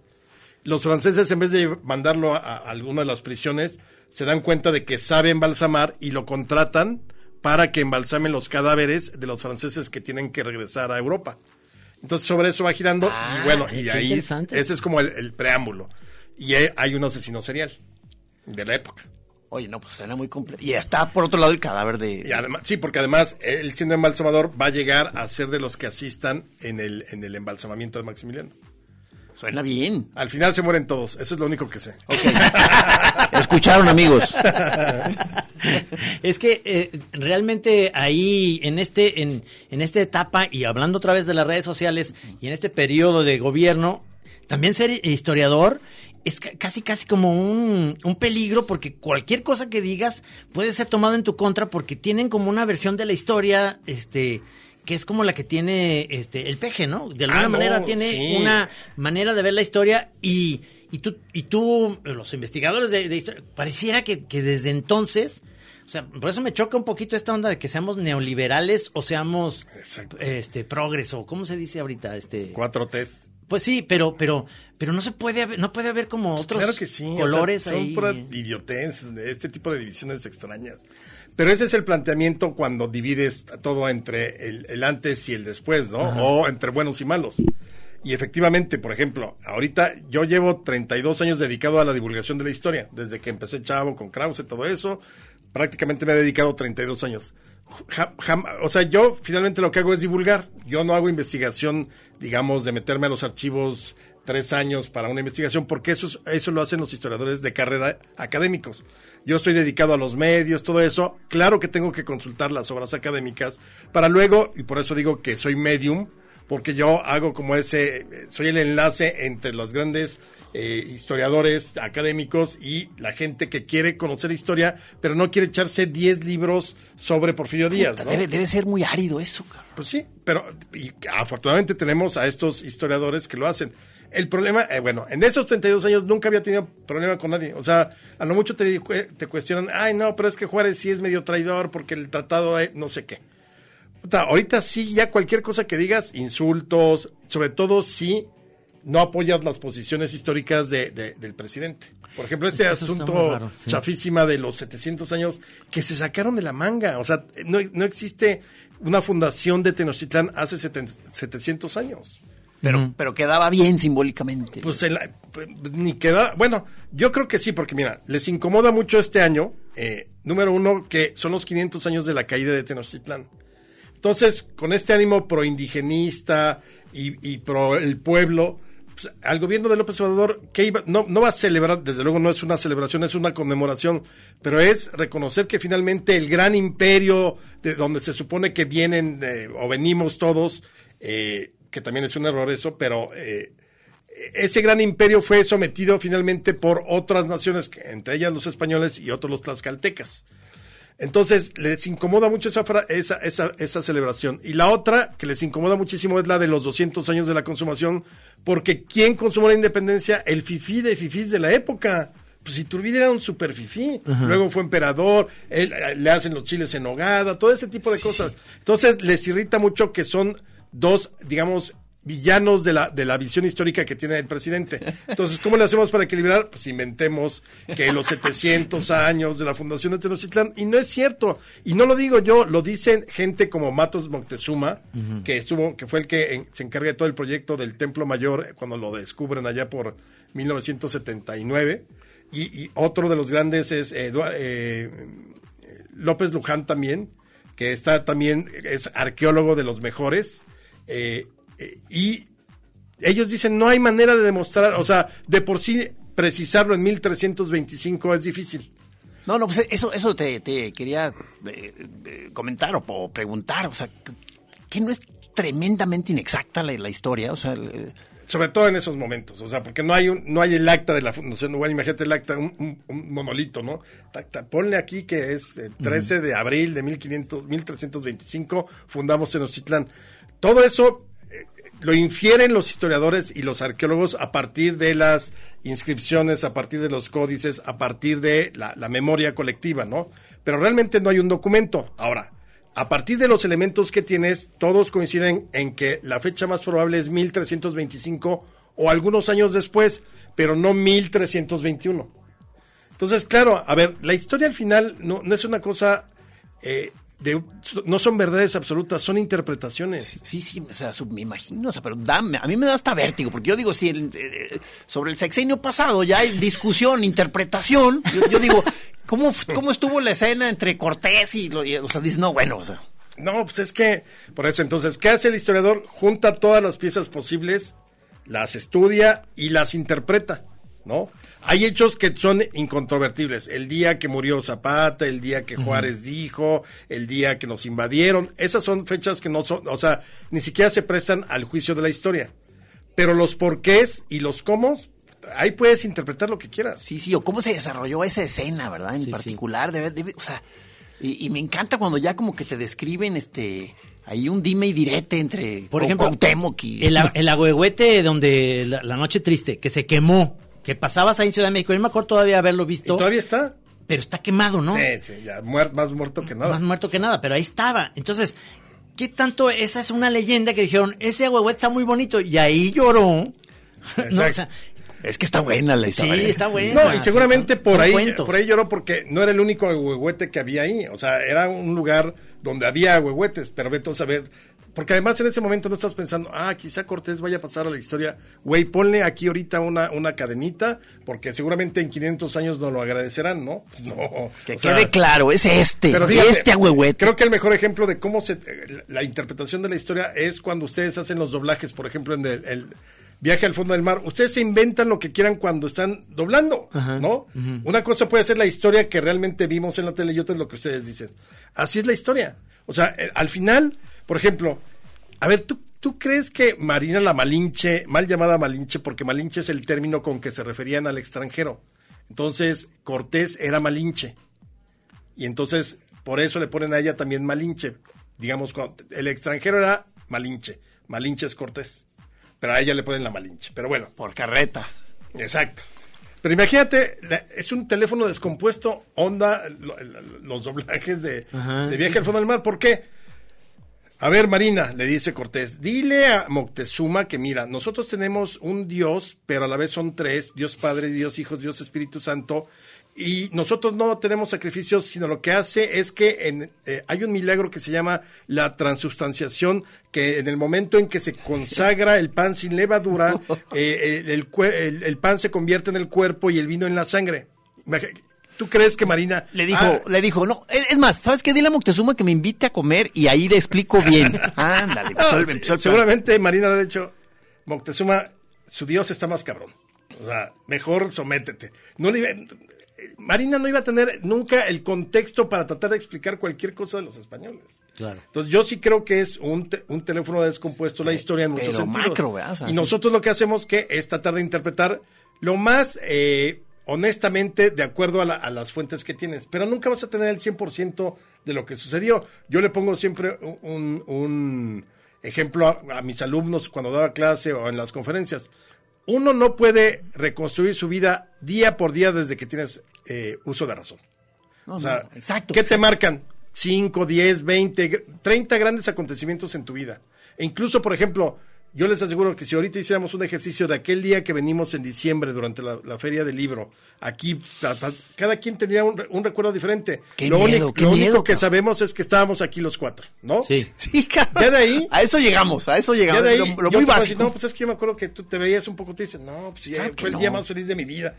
Speaker 3: Los franceses, en vez de mandarlo a, a alguna de las prisiones, se dan cuenta de que sabe embalsamar y lo contratan para que embalsamen los cadáveres de los franceses que tienen que regresar a Europa. Entonces, sobre eso va girando
Speaker 1: Ah,
Speaker 3: y bueno, y ahí ese es como el, el preámbulo. Y hay- hay un asesino serial de la época.
Speaker 2: Oye, no, pues suena muy complejo. Y está por otro lado el cadáver de...
Speaker 3: Y además, sí, porque además él siendo embalsamador va a llegar a ser de los que asistan en el, en el embalsamamiento de Maximiliano.
Speaker 2: Suena bien.
Speaker 3: Al final se mueren todos, eso es lo único que sé.
Speaker 2: Escucharon, amigos.
Speaker 1: Es que eh, realmente ahí, en este, en, en esta etapa, y hablando otra vez de las redes sociales, y en este periodo de gobierno, también ser historiador es ca- casi casi como un, un peligro porque cualquier cosa que digas puede ser tomado en tu contra porque tienen como una versión de la historia, este que es como la que tiene este el peje, ¿no? De alguna
Speaker 3: Ah, no,
Speaker 1: manera tiene
Speaker 3: sí.
Speaker 1: una manera de ver la historia y, y tú, y tú, los investigadores de, de historia, pareciera que, que desde entonces, o sea, por eso me choca un poquito esta onda de que seamos neoliberales o seamos
Speaker 3: Exacto.
Speaker 1: este progreso, ¿cómo se dice ahorita? Este
Speaker 3: Cuatro T's.
Speaker 1: pues sí, pero, pero, pero no se puede haber, no puede haber como otros
Speaker 3: Claro que sí. o sea,
Speaker 1: colores
Speaker 3: son
Speaker 1: ahí.
Speaker 3: de este tipo de divisiones extrañas. Pero ese es el planteamiento cuando divides todo entre el, el antes y el después, ¿no? O entre buenos y malos. Y efectivamente, por ejemplo, ahorita yo llevo 32 años dedicado a la divulgación de la historia. Desde que empecé chavo con Krause, todo eso, prácticamente me he dedicado 32 años. Ja- jam- o sea, yo finalmente lo que hago es divulgar. Yo no hago investigación, digamos, de meterme a los archivos tres años para una investigación, porque eso, es- eso lo hacen los historiadores de carrera académicos. Yo estoy dedicado a los medios, todo eso. Claro que tengo que consultar las obras académicas para luego, y por eso digo que soy medium, porque yo hago como ese, soy el enlace entre los grandes eh, historiadores académicos y la gente que quiere conocer historia, pero no quiere echarse 10 libros sobre Porfirio Díaz.
Speaker 2: Debe, debe ser muy árido eso, cabrón.
Speaker 3: Pues sí, pero y afortunadamente tenemos a estos historiadores que lo hacen. El problema, eh, bueno, en esos 32 años nunca había tenido problema con nadie. O sea, a lo mucho te, te cuestionan, ay, no, pero es que Juárez sí es medio traidor porque el tratado es no sé qué. Ahorita sí, ya cualquier cosa que digas, insultos, sobre todo si no apoyas las posiciones históricas de, de- del presidente. Por ejemplo, este
Speaker 1: Eso
Speaker 3: asunto
Speaker 1: raro, sí.
Speaker 3: chafísima de los 700 años que se sacaron de la manga. O sea, no, no existe una fundación de Tenochtitlán hace seten- 700 años.
Speaker 2: Pero, pero quedaba bien simbólicamente.
Speaker 3: Pues el- pues, ni queda. Bueno, yo creo que sí, porque mira, les incomoda mucho este año. eh, número uno, que son los 500 años de la caída de Tenochtitlán. Entonces, con este ánimo pro-indigenista y, y pro el pueblo, pues, al gobierno de López Obrador, que iba, no, no va a celebrar, desde luego no es una celebración, es una conmemoración, pero es reconocer que finalmente el gran imperio de donde se supone que vienen eh, o venimos todos, eh, que también es un error eso, pero eh, ese gran imperio fue sometido finalmente por otras naciones, entre ellas los españoles y otros los tlaxcaltecas. Entonces, les incomoda mucho esa, esa, esa, esa celebración. Y la otra, que les incomoda muchísimo, es la de los 200 años de la consumación, porque ¿quién consumó la independencia? El fifí de fifís de la época. Pues Iturbide era un super fifí. Luego fue emperador, él, eh, le hacen los chiles en nogada, todo ese tipo de cosas. Entonces, les irrita mucho que son dos, digamos, villanos de la, de la visión histórica que tiene el presidente. Entonces, ¿cómo le hacemos para equilibrar? Pues inventemos que los 700 años de la fundación de Tenochtitlán, y no es cierto, y no lo digo yo, lo dicen gente como Matos Moctezuma, que estuvo, que fue el que en- se encarga de todo el proyecto del Templo Mayor, eh, cuando lo descubren allá por 1979, y, y otro de los grandes es Edu- eh, López Luján también, que está también, es arqueólogo de los mejores, eh, eh, y ellos dicen no hay manera de demostrar, o sea, de por sí precisarlo en 1325 es difícil.
Speaker 2: No, no, pues eso, eso te, te quería eh, eh, comentar o, o preguntar. O sea, que- no es tremendamente inexacta la, la historia. O sea, el-
Speaker 3: Sobre todo en esos momentos, o sea, porque no hay un, no hay el acta de la fundación, bueno, imagínate el acta, un, un- un monolito, ¿no? Ta- ta- ponle aquí que es el 13 de abril de 1500, 1325, fundamos Tenochtitlán. Todo eso eh, lo infieren los historiadores y los arqueólogos a partir de las inscripciones, a partir de los códices, a partir de la, memoria colectiva, ¿no? Pero realmente no hay un documento. Ahora, a partir de los elementos que tienes, todos coinciden en que la fecha más probable es 1325 o algunos años después, pero no 1321. Entonces, claro, a ver, la historia al final no, no es una cosa eh, de, no son verdades absolutas, son interpretaciones.
Speaker 2: sí, sí, o sea, me imagino. O sea, pero dame, a mí me da hasta vértigo. Porque yo digo, si el, eh, sobre el sexenio pasado ya hay discusión, interpretación. Yo, yo digo, ¿cómo, ¿cómo estuvo la escena entre Cortés y, lo, y- O sea, dices, no, bueno, o sea.
Speaker 3: No, pues es que, por eso entonces, ¿qué hace el historiador? Junta todas las piezas posibles, las estudia y las interpreta, ¿no? Hay hechos que son incontrovertibles. El día que murió Zapata, el día que Juárez dijo, el día que nos invadieron, esas son fechas que no son, o sea, ni siquiera se prestan al juicio de la historia. Pero los porqués y los cómo, ahí puedes interpretar lo que quieras.
Speaker 2: Sí, sí, o cómo se desarrolló esa escena, ¿verdad? En
Speaker 1: Sí, sí.
Speaker 2: particular, debe, debe- o sea, y, y me encanta cuando ya como que te describen, este, ahí un dime y direte entre
Speaker 1: Por ejemplo,
Speaker 2: Cuauhtémoc y...
Speaker 1: el, el agüehuete donde la, la noche triste, que se quemó, que pasabas ahí en Ciudad de México. Yo me acuerdo todavía haberlo
Speaker 3: ¿Y
Speaker 1: visto,
Speaker 3: todavía está?
Speaker 1: pero está quemado, ¿no?
Speaker 3: Sí, sí, ya muer- más muerto que nada.
Speaker 1: Más muerto que nada, pero ahí estaba. Entonces, ¿qué tanto? Esa es una leyenda que dijeron, ese agüehuete está muy bonito, y ahí lloró. No, o sea,
Speaker 2: Es que está buena la
Speaker 1: sí,
Speaker 2: historia.
Speaker 1: está buena.
Speaker 3: No, y seguramente
Speaker 1: Son-
Speaker 3: por
Speaker 1: son
Speaker 3: ahí,
Speaker 1: cuentos.
Speaker 3: por ahí lloró porque no era el único huehuete que había ahí. O sea, era un lugar donde había huehuetes, pero vete a saber. Porque además en ese momento no estás pensando, ah, quizá Cortés vaya a pasar a la historia. Güey, ponle aquí ahorita una, una cadenita, porque seguramente en 500 años nos lo agradecerán, ¿no? No.
Speaker 2: Que
Speaker 3: sea,
Speaker 2: quede claro, es este,
Speaker 3: pero
Speaker 2: este agüehuete.
Speaker 3: Creo que el mejor ejemplo de cómo se la interpretación de la historia es cuando ustedes hacen los doblajes, por ejemplo, en el, el viaje al fondo del mar. Ustedes se inventan lo que quieran cuando están doblando,
Speaker 1: Ajá,
Speaker 3: ¿no? Una cosa puede ser la historia que realmente vimos en la tele y otra es lo que ustedes dicen. Así es la historia. O sea, eh, al final, por ejemplo, a ver, ¿tú, ¿tú crees que Marina la Malinche, mal llamada Malinche, porque Malinche es el término con que se referían al extranjero? Entonces, Cortés era Malinche. Y entonces, por eso le ponen a ella también Malinche. Digamos, cuando- el extranjero era Malinche. Malinche es Cortés. pero a ella le ponen la Malinche. Pero bueno,
Speaker 2: Por carreta.
Speaker 3: exacto. Pero imagínate, es un teléfono descompuesto, onda, lo- lo- los doblajes de, de viaje al fondo del mar. ¿Por qué? A ver, Marina, le dice Cortés, dile a Moctezuma que mira, nosotros tenemos un Dios, pero a la vez son tres, Dios Padre, Dios Hijo, Dios Espíritu Santo, y nosotros no tenemos sacrificios, sino lo que hace es que en, eh, hay un milagro que se llama la transubstanciación, que en el momento en que se consagra el pan sin levadura, eh, el, el cue- el- el pan se convierte en el cuerpo y el vino en la sangre. ¿Tú crees que Marina
Speaker 2: Le dijo,
Speaker 3: Ah,
Speaker 2: le dijo, no, es es más, ¿sabes qué? Dile a Moctezuma que me invite a comer y ahí le explico bien. Ándale,
Speaker 3: No,
Speaker 2: el-
Speaker 3: sí, seguramente Marina le ha dicho, Moctezuma, su dios está más cabrón. O sea, mejor sométete. No le iba- Marina no iba a tener nunca el contexto para tratar de explicar cualquier cosa de los españoles.
Speaker 1: Claro.
Speaker 3: Entonces yo sí creo que es un, te- un teléfono descompuesto la historia en muchos
Speaker 2: pero
Speaker 3: sentidos.
Speaker 2: macro,
Speaker 3: y nosotros lo que hacemos que es tratar de interpretar lo más eh, honestamente de acuerdo a, la- a las fuentes que tienes, pero nunca vas a tener el 100% de lo que sucedió. Yo le pongo siempre un, un ejemplo a, a mis alumnos cuando daba clase o en las conferencias. Uno no puede reconstruir su vida día por día desde que tienes eh, uso de razón.
Speaker 2: No,
Speaker 3: O sea,
Speaker 2: no, exacto.
Speaker 3: ¿qué te marcan? 5, 10, 20, gr- 30 grandes acontecimientos en tu vida. E incluso, por ejemplo, yo les aseguro que si ahorita hiciéramos un ejercicio de aquel día que venimos en diciembre durante la, la feria del libro, aquí cada quien tendría un, re- un recuerdo diferente.
Speaker 2: Qué
Speaker 3: lo
Speaker 2: miedo,
Speaker 3: único,
Speaker 2: qué
Speaker 3: lo
Speaker 2: miedo,
Speaker 3: único que
Speaker 2: cabrón.
Speaker 3: sabemos es que estábamos aquí los cuatro, ¿no?
Speaker 1: Sí.
Speaker 2: Sí, cabrón.
Speaker 3: Ya de ahí-
Speaker 2: A eso llegamos, a eso
Speaker 3: Ya
Speaker 2: llegamos.
Speaker 3: de ahí,
Speaker 2: lo, muy básico.
Speaker 3: no, pues es que yo me acuerdo que tú te veías un poco triste. No, pues ya
Speaker 2: Claro
Speaker 3: fue el
Speaker 2: no.
Speaker 3: día más feliz de mi vida.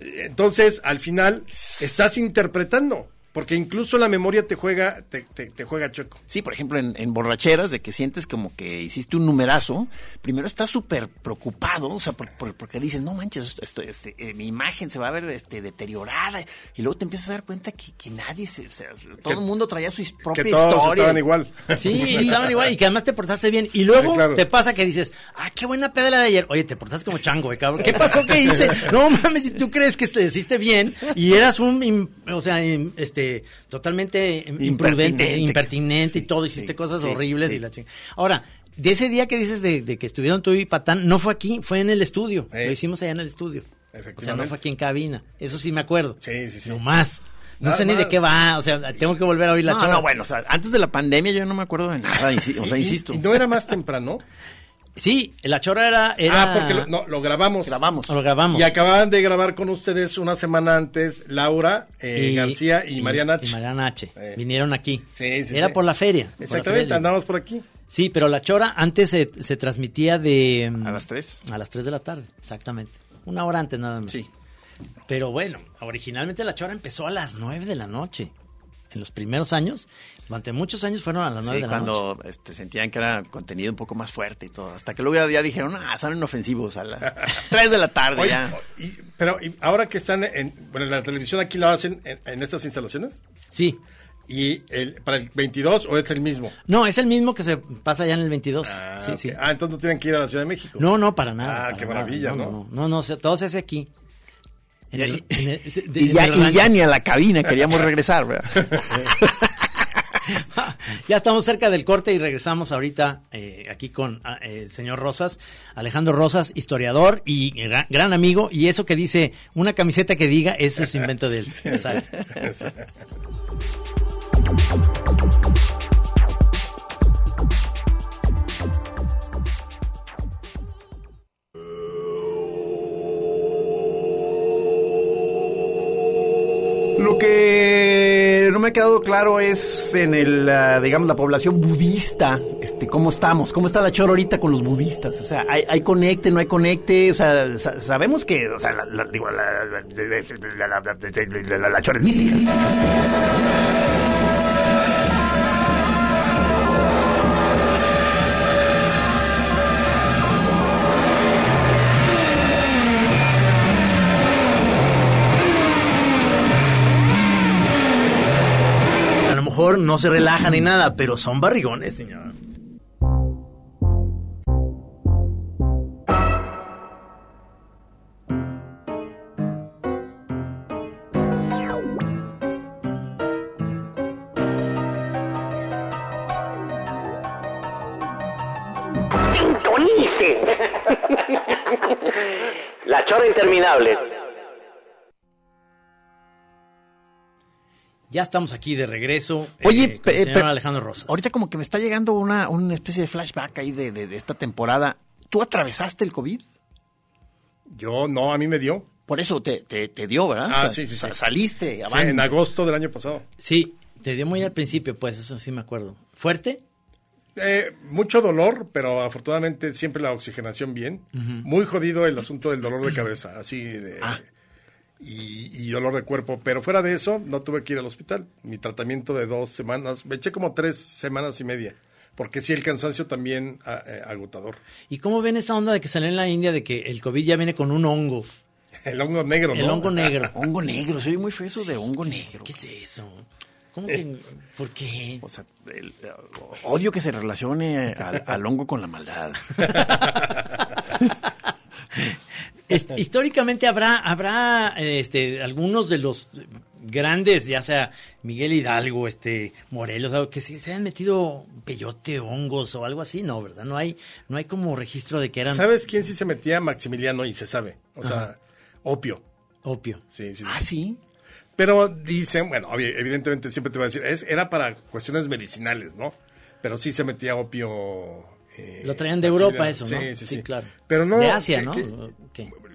Speaker 3: Entonces, al final, estás interpretando. Porque incluso la memoria te juega, te, te, te juega chueco.
Speaker 2: Sí, por ejemplo, en, en borracheras, de que sientes como que hiciste un numerazo, primero estás súper preocupado, o sea, por- por- porque dices, no manches, esto, esto, este, eh, mi imagen se va a ver este, deteriorada, y luego te empiezas a dar cuenta que, que nadie se, o sea, todo el mundo traía su propia
Speaker 3: Que todos
Speaker 2: historia.
Speaker 3: estaban igual.
Speaker 1: Sí, estaban igual y que además te portaste bien. Y luego
Speaker 3: Sí, claro.
Speaker 1: te pasa que dices, ah, qué buena pedala de ayer. Oye, te portaste como chango, güey, cabrón. ¿Qué pasó? ¿Qué hice? No mames, tú crees que te hiciste bien y eras un, o sea, im- este, totalmente im- imprudente,
Speaker 2: Impertinente.
Speaker 1: y todo, hiciste
Speaker 2: sí,
Speaker 1: cosas
Speaker 2: sí,
Speaker 1: horribles y la chingada. Ahora, de ese día que dices de, de que estuvieron tú y Patán, no fue aquí, fue en el estudio.
Speaker 3: Eh.
Speaker 1: Lo hicimos allá en el estudio. O sea, no fue aquí en cabina. Eso sí me acuerdo.
Speaker 3: Sí, sí, sí.
Speaker 1: No más. No
Speaker 3: Nada
Speaker 1: sé ni de qué va, o sea, tengo que volver a oír la
Speaker 2: No,
Speaker 1: chava.
Speaker 2: no, bueno, o sea, antes de la pandemia yo no me acuerdo de nada, o sea,
Speaker 3: Y-
Speaker 2: insisto.
Speaker 3: Y, no era más temprano.
Speaker 1: Sí, la chora era... era...
Speaker 3: Ah, porque lo, no, lo grabamos.
Speaker 2: Grabamos.
Speaker 1: Lo grabamos.
Speaker 3: Y acababan de grabar con ustedes una semana antes Laura eh,
Speaker 1: Y-
Speaker 3: García y, Mariana H.
Speaker 1: Y Mariana H.
Speaker 3: Eh.
Speaker 1: Vinieron aquí.
Speaker 3: Sí, sí,
Speaker 1: Era
Speaker 3: sí.
Speaker 1: por la feria.
Speaker 3: Exactamente,
Speaker 1: feria.
Speaker 3: andamos por aquí.
Speaker 1: Sí, pero la chora antes se, se transmitía de... mm,
Speaker 2: A las tres.
Speaker 1: A las 3 de la tarde, exactamente. Una hora antes nada más.
Speaker 2: Sí.
Speaker 1: Pero bueno, originalmente la chora empezó a las 9 de la noche. En los primeros años, durante muchos años fueron a las 9
Speaker 2: Sí,
Speaker 1: de la noche.
Speaker 2: cuando este, sentían que era contenido un poco más fuerte y todo. Hasta que luego ya, ya dijeron, ah, son inofensivos a las 3 de la tarde
Speaker 3: Oye,
Speaker 2: ya.
Speaker 3: y- pero y ahora que están en, bueno, en la televisión, aquí lo hacen en, en estas instalaciones.
Speaker 1: Sí.
Speaker 3: ¿Y el, para el 22 o es el mismo?
Speaker 1: No, es el mismo que se pasa ya en el 22.
Speaker 3: Ah,
Speaker 1: sí, sí.
Speaker 3: ah, entonces no tienen que ir a la Ciudad de México.
Speaker 1: No, no, para nada.
Speaker 3: Ah,
Speaker 1: para
Speaker 3: qué
Speaker 1: nada.
Speaker 3: maravilla,
Speaker 1: no,
Speaker 3: ¿no?
Speaker 1: No, no, no, todo se hace aquí. En
Speaker 2: Y,
Speaker 1: el- en el- de-
Speaker 2: y
Speaker 1: en
Speaker 2: ya, y ni a la cabina queríamos regresar, ¿verdad?
Speaker 1: ya estamos cerca del corte y regresamos ahorita eh, aquí con ah, eh, el señor Rosas, Alejandro Rosas, historiador y gra- gran amigo. Y eso que dice, una camiseta que diga, ese es invento de él.
Speaker 2: Ha quedado claro es en el, ah, digamos, la población budista, este, cómo estamos, cómo está la chora ahorita con los budistas, o sea, hay, hay conecte, no hay conecte, o sea, sa- sabemos que, o sea, la, la- digo, la, la, chora es mística.
Speaker 1: No se relajan ni nada, pero son barrigones, señor.
Speaker 4: La chora interminable.
Speaker 1: Ya estamos aquí de regreso.
Speaker 2: Oye,
Speaker 1: eh, con el
Speaker 2: pe-
Speaker 1: señor
Speaker 2: pero
Speaker 1: Alejandro Rosas.
Speaker 2: ahorita como que me está llegando una, una especie de flashback ahí de, de- de esta temporada. ¿Tú atravesaste el COVID?
Speaker 3: Yo no, a mí me dio.
Speaker 2: Por eso te, te, te dio, ¿verdad?
Speaker 3: Ah,
Speaker 2: O sea,
Speaker 3: sí, sí, sí.
Speaker 2: sa- Saliste,
Speaker 3: Sí, en agosto del año pasado.
Speaker 1: Sí, te dio muy al principio, pues, eso sí me acuerdo. ¿Fuerte?
Speaker 3: Eh, mucho dolor, pero afortunadamente siempre la oxigenación bien. Muy jodido el asunto del dolor de cabeza, así de... Y, y dolor de cuerpo. Pero fuera de eso, no tuve que ir al hospital. Mi tratamiento de dos semanas, me eché como tres semanas y media. Porque sí, el cansancio también ah, eh, agotador.
Speaker 1: ¿Y cómo ven esta onda de que salió en la India de que el COVID ya viene con un hongo?
Speaker 3: El hongo negro, ¿no?
Speaker 1: El hongo negro.
Speaker 2: Hongo negro, soy muy feo eso de hongo negro.
Speaker 1: ¿Qué es eso? ¿Cómo que? ¿Por qué?
Speaker 2: O sea, el- eh, odio que se relacione al, al hongo con la maldad.
Speaker 1: Históricamente habrá, habrá este, algunos de los grandes, ya sea Miguel Hidalgo, este, Morelos, algo que se, se han metido peyote, hongos o algo así, no, ¿verdad? No hay, no hay como registro de que eran
Speaker 3: ¿Sabes quién sí se metía? Maximiliano, y se sabe. O sea, opio.
Speaker 1: opio.
Speaker 3: Sí, sí, sí.
Speaker 2: ah, sí.
Speaker 3: Pero dicen, bueno, evidentemente siempre te voy a decir, es, era para cuestiones medicinales, ¿no? Pero sí se metía opio. Eh,
Speaker 1: Lo traían de. Europa eso, ¿no?
Speaker 3: Sí, sí,
Speaker 1: Sí,
Speaker 3: sí.
Speaker 1: claro.
Speaker 3: Pero no.
Speaker 1: De Asia,
Speaker 3: que-
Speaker 1: ¿no?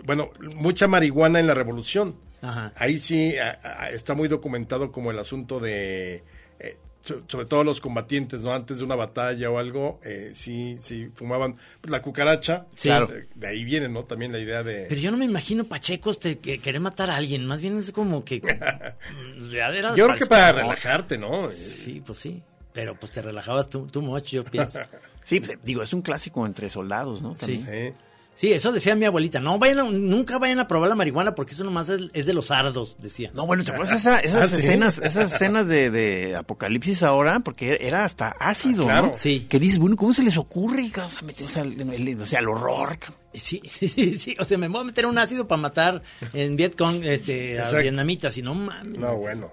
Speaker 3: bueno, mucha marihuana en la revolución.
Speaker 1: Ajá.
Speaker 3: Ahí sí a- a- está muy documentado como el asunto de, eh, so- sobre todo los combatientes, ¿no? Antes de una batalla o algo, eh, sí, sí fumaban pues, la cucaracha.
Speaker 1: Sí.
Speaker 3: Claro. De, de ahí viene, ¿no? También la idea de...
Speaker 1: Pero yo no me imagino pachecos te, que querer matar a alguien, más bien es como que... ya era
Speaker 3: Yo creo que para
Speaker 1: para-
Speaker 3: relajarte, ¿no?
Speaker 1: Sí, pues sí. Pero pues te relajabas tú, tú mucho, yo pienso.
Speaker 2: Sí, pues, digo, es un clásico entre soldados, ¿no? También.
Speaker 3: Eh,
Speaker 1: Sí, eso decía mi abuelita. No vayan a- nunca vayan a probar la marihuana porque eso nomás es, es de los sardos, decía.
Speaker 2: No, bueno, ¿te acuerdas esa- esas
Speaker 3: Ah, ¿sí?
Speaker 2: escenas, esas escenas de, de Apocalipsis ahora? Porque era hasta ácido,
Speaker 3: Ah, claro.
Speaker 2: ¿no?
Speaker 1: Sí.
Speaker 2: Que dices, bueno, ¿cómo se les ocurre? O sea, meterse al, el- o sea, al horror.
Speaker 1: Sí, sí, sí, sí. O sea, me voy a meter un ácido para matar en Vietcong este, a vietnamitas y no mames.
Speaker 3: No, bueno.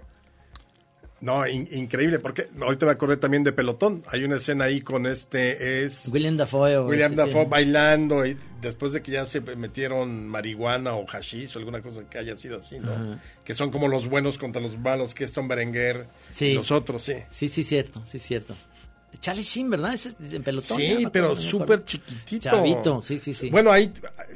Speaker 3: No, in- increíble, porque ahorita me acordé también de Pelotón. Hay una escena ahí con este, es
Speaker 1: William Dafoe.
Speaker 3: William
Speaker 1: este,
Speaker 3: Dafoe
Speaker 1: sí.
Speaker 3: bailando y después de que ya se metieron marihuana o hashish o alguna cosa que haya sido así, ¿no?
Speaker 1: Ajá.
Speaker 3: Que son como los buenos contra los malos, que es Tom Berenguer
Speaker 1: Sí.
Speaker 3: y los otros, sí.
Speaker 1: Sí, sí, cierto, sí, cierto. Charlie Sheen, ¿verdad? Ese es en pelotón.
Speaker 3: Sí, pero
Speaker 1: acuerdo.
Speaker 3: súper chiquitito.
Speaker 1: Chavito, sí, sí, sí.
Speaker 3: Bueno, ahí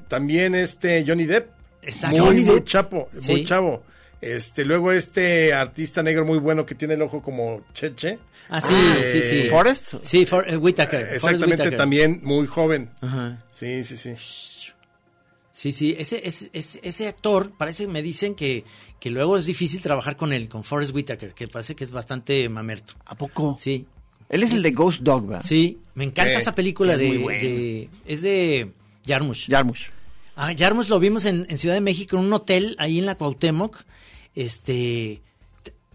Speaker 3: también este Johnny Depp.
Speaker 1: Exacto.
Speaker 3: Muy,
Speaker 1: Johnny
Speaker 3: muy
Speaker 1: Depp.
Speaker 3: chapo,
Speaker 1: Sí.
Speaker 3: muy chavo. Este, luego este artista negro muy bueno que tiene el ojo como cheche.
Speaker 1: Ah, sí,
Speaker 3: Eh,
Speaker 1: sí, sí.
Speaker 2: ¿Forrest?
Speaker 1: Sí, for, eh, Whitaker.
Speaker 3: Exactamente,
Speaker 1: Whitaker.
Speaker 3: también muy joven.
Speaker 1: Ajá.
Speaker 3: Sí, sí, sí.
Speaker 1: Sí, sí, ese, ese, ese, ese actor, parece, me dicen que, que luego es difícil trabajar con él, con Forrest Whitaker, que parece que es bastante mamerto.
Speaker 2: ¿A poco?
Speaker 1: Sí,
Speaker 2: Él es el de Ghost Dog, ¿verdad?
Speaker 1: sí, me encanta
Speaker 3: Sí,
Speaker 1: esa película
Speaker 2: es
Speaker 1: de,
Speaker 2: muy buena.
Speaker 1: de- es de Jarmusch.
Speaker 2: Jarmusch.
Speaker 1: Ah, Jarmusch lo vimos en, en Ciudad de México, en un hotel ahí en la Cuauhtémoc. Este,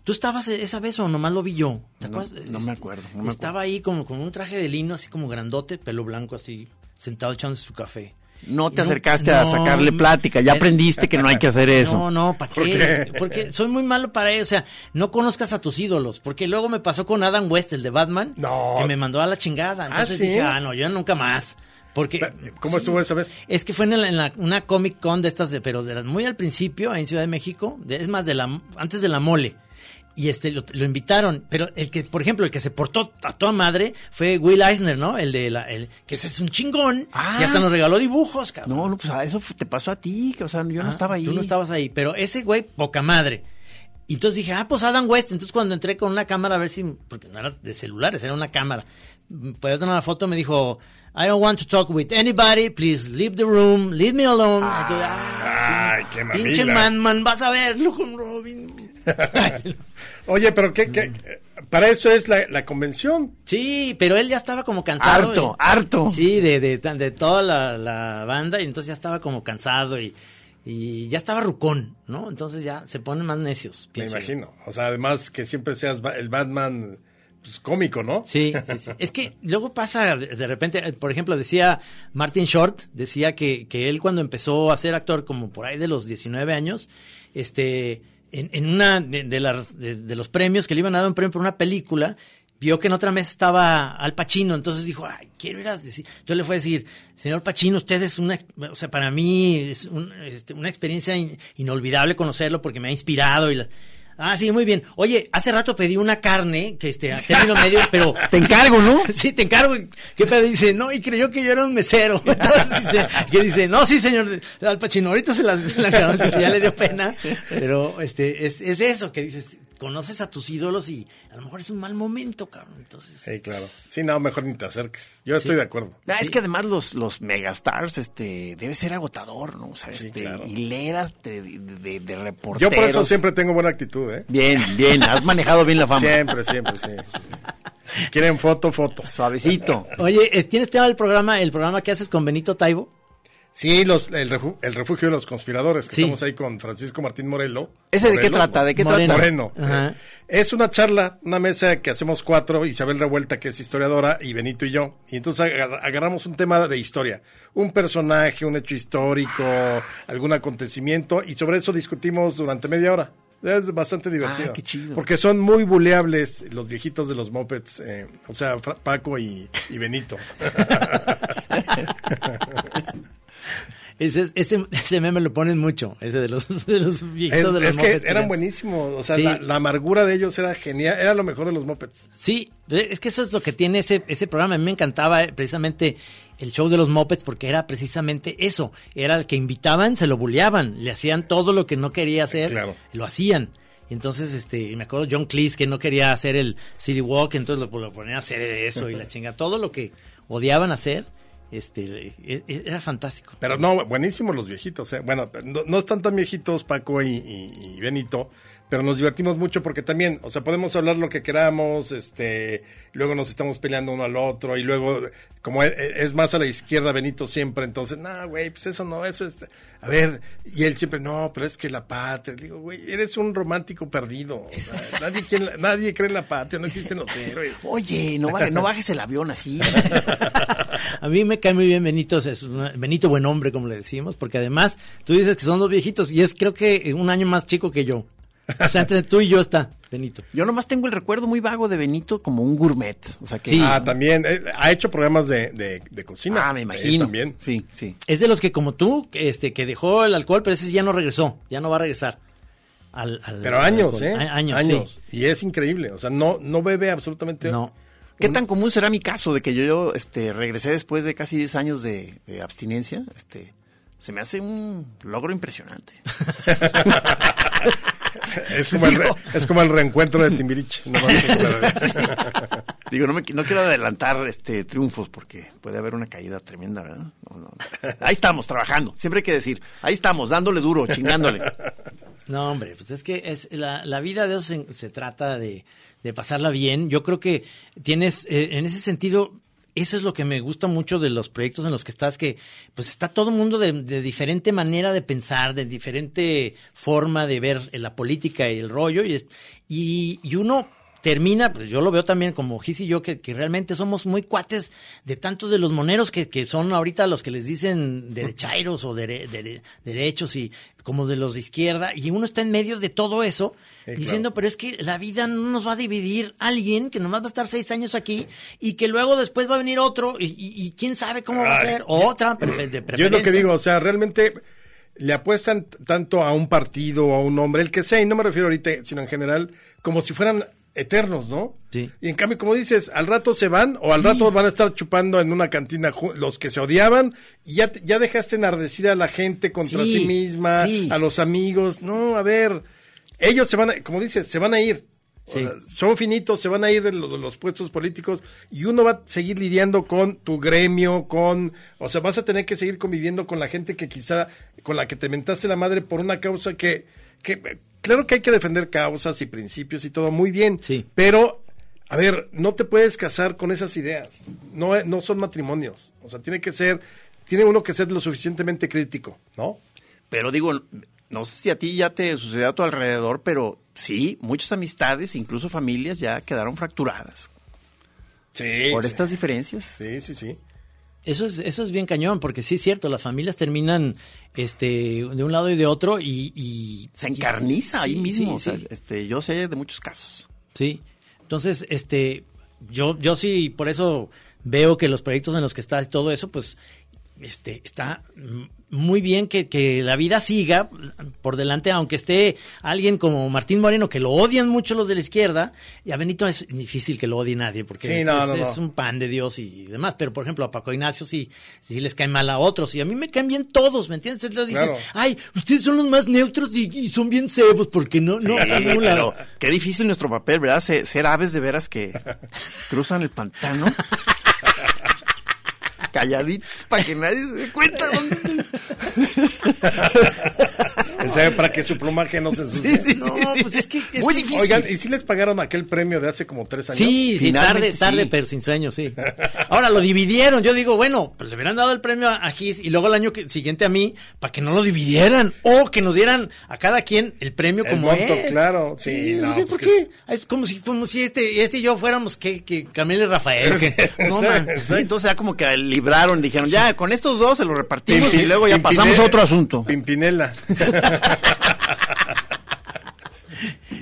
Speaker 1: ¿tú estabas esa vez o nomás lo vi yo? ¿Te
Speaker 2: No, me acuerdo, no me
Speaker 1: Estaba ahí como con un traje de lino, así como grandote, pelo blanco, así, sentado echándose su café.
Speaker 2: No te
Speaker 1: No,
Speaker 2: acercaste a sacarle plática, ya aprendiste que no hay que hacer eso.
Speaker 1: No, no, ¿para qué?
Speaker 3: ¿Por qué?
Speaker 1: Porque soy muy malo para eso. O sea, no conozcas a tus ídolos. Porque luego me pasó con Adam West, el de Batman, que me mandó a la chingada. Entonces
Speaker 3: ¿sí?
Speaker 1: dije, ah, no, yo nunca más. Porque.
Speaker 3: ¿Cómo estuvo esa vez?
Speaker 1: Es que fue en, la- en la- una Comic Con de estas, de, pero de las muy al principio, en Ciudad de México, de- es más, de la antes de la mole. Y este lo, lo invitaron, pero el que, por ejemplo, el que se portó a toda madre fue Will Eisner, ¿no? El de la, el, que ese es un chingón,
Speaker 2: Ah.
Speaker 1: y hasta nos regaló dibujos, cabrón.
Speaker 2: No, no, pues ah, eso te pasó a ti, que, o sea, yo no
Speaker 1: Ah,
Speaker 2: estaba ahí.
Speaker 1: Tú no estabas ahí, pero ese güey, poca madre. Y entonces dije, ah, pues Adam West. Entonces cuando entré con una cámara a ver si, porque no era de celulares, era una cámara. Puedes tomar una foto, me dijo, I don't want to talk with anybody, please leave the room, leave me alone. Entonces, ah,
Speaker 3: Ay, qué
Speaker 1: pinche
Speaker 3: mamila.
Speaker 1: man, vas a verlo con Robin.
Speaker 3: Oye, pero ¿qué, qué- para eso es la, la convención.
Speaker 1: sí, pero él ya estaba como cansado.
Speaker 2: Harto,
Speaker 1: y-
Speaker 2: harto.
Speaker 1: Sí, de, de, de toda la, la banda, y entonces ya estaba como cansado y, y ya estaba rucón, ¿no? Entonces ya se ponen más necios.
Speaker 3: Me
Speaker 1: yo.
Speaker 3: imagino. O sea, además que siempre seas ba- el Batman pues, cómico, ¿no?
Speaker 1: Sí, sí, sí. Es que luego pasa, de repente, eh, por ejemplo, decía Martin Short, decía que, que él cuando empezó a ser actor, como por ahí de los 19 años, este, en, en una de, de de- los premios que le iban a dar un premio por una película, vio que en otra mesa estaba Al Pacino, entonces dijo, ay, quiero ir a decir. Entonces le fue a decir, señor Pacino, usted es una, o sea, para mí es un- este, una experiencia in- inolvidable conocerlo porque me ha inspirado y la- Ah, sí, muy bien. Oye, hace rato pedí una carne, que este, a término medio, pero...
Speaker 2: Te encargo, ¿no?
Speaker 1: Sí, te encargo. ¿Qué pedo? Dice, no, y creyó que yo era un mesero. Entonces dice, que dice, no, sí, señor Al Pacino, ahorita se la, la que ya le dio pena. Pero este, es, es eso, que dices, conoces a tus ídolos y a lo mejor es un mal momento, cabrón. Entonces,
Speaker 3: Sí, claro. Sí, no, mejor ni te acerques. Yo estoy de acuerdo.
Speaker 2: Es que además los, los megastars, este, debe ser agotador, ¿no? O sea,
Speaker 3: Sí,
Speaker 2: este,
Speaker 3: claro.
Speaker 2: hileras de, de, de
Speaker 3: Yo
Speaker 2: reporteros.
Speaker 3: por eso siempre tengo buena actitud, ¿eh?
Speaker 2: Bien, bien, has manejado bien la fama.
Speaker 3: Siempre, siempre, sí. quieren foto, foto.
Speaker 2: Suavecito.
Speaker 1: Oye, eh, ¿tienes tema del programa, el programa que haces con Benito Taibo?
Speaker 3: Sí, los, el, refu- el refugio de los conspiradores, que
Speaker 1: Sí.
Speaker 3: estamos ahí con Francisco Martín Morelo.
Speaker 2: ¿Ese de qué trata? ¿De qué
Speaker 1: Moreno.
Speaker 2: trata?
Speaker 3: Moreno. Eh. Es una charla, una mesa que hacemos cuatro, Isabel Revuelta, que es historiadora, y Benito y yo. Y entonces agar- agarramos un tema de historia, un personaje, un hecho histórico, algún acontecimiento, y sobre eso discutimos durante media hora. Es bastante divertido.
Speaker 2: Ah, qué chido.
Speaker 3: Porque son muy buleables los viejitos de los mopeds, eh, o sea, Fra- Paco y, y Benito.
Speaker 1: Ese, ese, ese meme lo ponen mucho, ese de los, de los viejitos
Speaker 3: Es,
Speaker 1: de los
Speaker 3: es que
Speaker 1: mopeds
Speaker 3: eran buenísimos, o sea,
Speaker 1: Sí.
Speaker 3: la, la amargura de ellos era genial, era lo mejor de los mopeds.
Speaker 1: Sí, es que eso es lo que tiene ese, ese programa. A mí me encantaba eh, precisamente el show de los Muppets porque era precisamente eso. Era el que invitaban, se lo bulleaban, le hacían todo lo que no quería hacer,
Speaker 3: Claro.
Speaker 1: lo hacían. Entonces, este, me acuerdo John Cleese que no quería hacer el City Walk, entonces lo, lo ponían a hacer eso y la chinga. Todo lo que odiaban hacer, este, e- e- era fantástico.
Speaker 3: Pero no, buenísimos los viejitos. eh. Bueno, no, no están tan viejitos Paco y, y- y Benito, pero nos divertimos mucho porque también, o sea, podemos hablar lo que queramos, este, luego nos estamos peleando uno al otro y luego, como es, es más a la izquierda Benito siempre, entonces, no, güey, pues eso no, eso es, a ver, y él siempre, no, pero es que la patria, digo, güey, eres un romántico perdido, o sea, nadie, quiere- nadie cree en la patria, no existen los héroes.
Speaker 2: Oye, no, no bajes el avión así.
Speaker 1: A mí me cae muy bien Benito, es una- Benito buen hombre, como le decimos, porque además tú dices que son dos viejitos y es creo que un año más chico que yo. O sea, entre tú y yo está Benito.
Speaker 2: Yo nomás tengo el recuerdo muy vago de Benito como un gourmet. O sea que.
Speaker 1: Sí.
Speaker 3: Ah, también, eh, ha hecho programas de, de, de cocina.
Speaker 2: Ah, me
Speaker 3: eh,
Speaker 2: imagino.
Speaker 3: también.
Speaker 2: Sí, sí.
Speaker 1: Es de los que como tú, que, este, que dejó el alcohol, pero ese ya no regresó, ya no va a regresar. Al, al-
Speaker 3: Pero años. ¿eh?
Speaker 1: A- Años, sí.
Speaker 3: Y es increíble. O sea, no, no bebe absolutamente.
Speaker 1: No.
Speaker 2: ¿Qué tan común será mi caso de que yo, yo este, regresé después de casi 10 años de, de abstinencia? Este, se me hace un logro impresionante.
Speaker 3: Es como, el, re- es como el reencuentro de Timbiriche. No
Speaker 2: Digo, no, me, no quiero adelantar este triunfos porque puede haber una caída tremenda, ¿verdad? No, no. Ahí estamos, trabajando. Siempre hay que decir, ahí estamos, dándole duro, chingándole.
Speaker 1: No, hombre, pues es que es la, la vida de eso se, se trata de, de pasarla bien. Yo creo que tienes, eh, en ese sentido, eso es lo que me gusta mucho de los proyectos en los que estás, que pues está todo el mundo de, diferente manera de pensar, de diferente forma de ver la política y el rollo, y, es- y uno termina, pues yo lo veo también como Gis y yo, que, que realmente somos muy cuates de tantos de los moneros que, que son ahorita los que les dicen derechairos o dere- dere- derechos y como de los de izquierda, y uno está en medio de todo eso,
Speaker 3: Sí,
Speaker 1: diciendo,
Speaker 3: claro.
Speaker 1: pero es que la vida no nos va a dividir alguien que nomás va a estar seis años aquí y que luego después va a venir otro y, y- y quién sabe cómo va a ser, o otra de
Speaker 3: Yo es lo que digo, o sea, realmente le apuestan tanto a un partido o a un hombre, el que sea, y no me refiero ahorita, sino en general, como si fueran eternos, ¿no?
Speaker 1: Sí.
Speaker 3: Y en cambio, como dices, al rato se van o al rato van a estar chupando en una cantina los que se odiaban y ya, ya dejaste enardecida a la gente contra
Speaker 2: Sí,
Speaker 3: sí misma, a los amigos. No, a ver, ellos se van a, como dices, se van a ir. O
Speaker 1: Sí.
Speaker 3: sea, son finitos, se van a ir de los, de los puestos políticos y uno va a seguir lidiando con tu gremio, con, o sea, vas a tener que seguir conviviendo con la gente que quizá, con la que te mentaste la madre por una causa que, que claro que hay que defender causas y principios y todo muy bien,
Speaker 1: Sí.
Speaker 3: pero, a ver, no te puedes casar con esas ideas, no, no son matrimonios, o sea, tiene que ser, tiene uno que ser lo suficientemente crítico, ¿no?
Speaker 2: Pero digo, no sé si a ti ya te sucedió a tu alrededor, pero sí, muchas amistades, incluso familias, ya quedaron fracturadas
Speaker 3: Sí.
Speaker 2: por
Speaker 3: sí.
Speaker 2: estas diferencias.
Speaker 3: Sí, sí, sí.
Speaker 1: Eso es, eso es bien cañón, porque sí es cierto, las familias terminan este de un lado y de otro y... y-
Speaker 2: Se encarniza ahí
Speaker 1: Sí,
Speaker 2: mismo.
Speaker 1: sí,
Speaker 2: o sea,
Speaker 1: sí.
Speaker 2: este, yo sé de muchos casos.
Speaker 1: Sí. Entonces, este, yo, yo sí, por eso veo que los proyectos en los que está todo eso, pues, este, está muy bien que, que la vida siga por delante, aunque esté alguien como Martín Moreno, que lo odian mucho los de la izquierda, y a Benito es difícil que lo odie nadie, porque
Speaker 3: Sí,
Speaker 1: es,
Speaker 3: no,
Speaker 1: es-
Speaker 3: no, no.
Speaker 1: es un pan de Dios y demás, pero por ejemplo a Paco Ignacio sí, sí les cae mal a otros, y a mí me caen bien todos, ¿me entiendes? Entonces dicen,
Speaker 3: Claro.
Speaker 1: ay, ustedes son los más neutros y, y son bien cebos, porque no, no,
Speaker 2: Sí, pero qué difícil nuestro papel, ¿verdad? Se- Ser, aves de veras que cruzan el pantano. Calladitos para que nadie se dé cuenta. dónde-
Speaker 3: Para que su plumaje no se ensucie.
Speaker 1: No, pues es que... es
Speaker 2: Muy difícil.
Speaker 3: Oigan, ¿y si les pagaron aquel premio de hace como tres años?
Speaker 1: Sí, sí, tarde, tarde, pero sin sueño, sí. Ahora lo dividieron. Yo digo, bueno, pues le hubieran dado el premio a, Gis y luego el año que- siguiente a mí para que no lo dividieran o que nos dieran a cada quien el premio
Speaker 3: El
Speaker 1: como
Speaker 3: monto,
Speaker 1: él.
Speaker 3: claro. Sí,
Speaker 1: no,
Speaker 3: no,
Speaker 1: sé
Speaker 3: pues
Speaker 1: por
Speaker 3: que-
Speaker 1: qué. Es como si, como si este, este y yo fuéramos que, que Camila y Rafael. que- no, man.
Speaker 2: Sí, entonces ya como que libraron, dijeron, ya, con estos dos se los repartimos
Speaker 3: Pimpi-
Speaker 2: y luego ya pasamos a otro asunto.
Speaker 3: Pimpinela.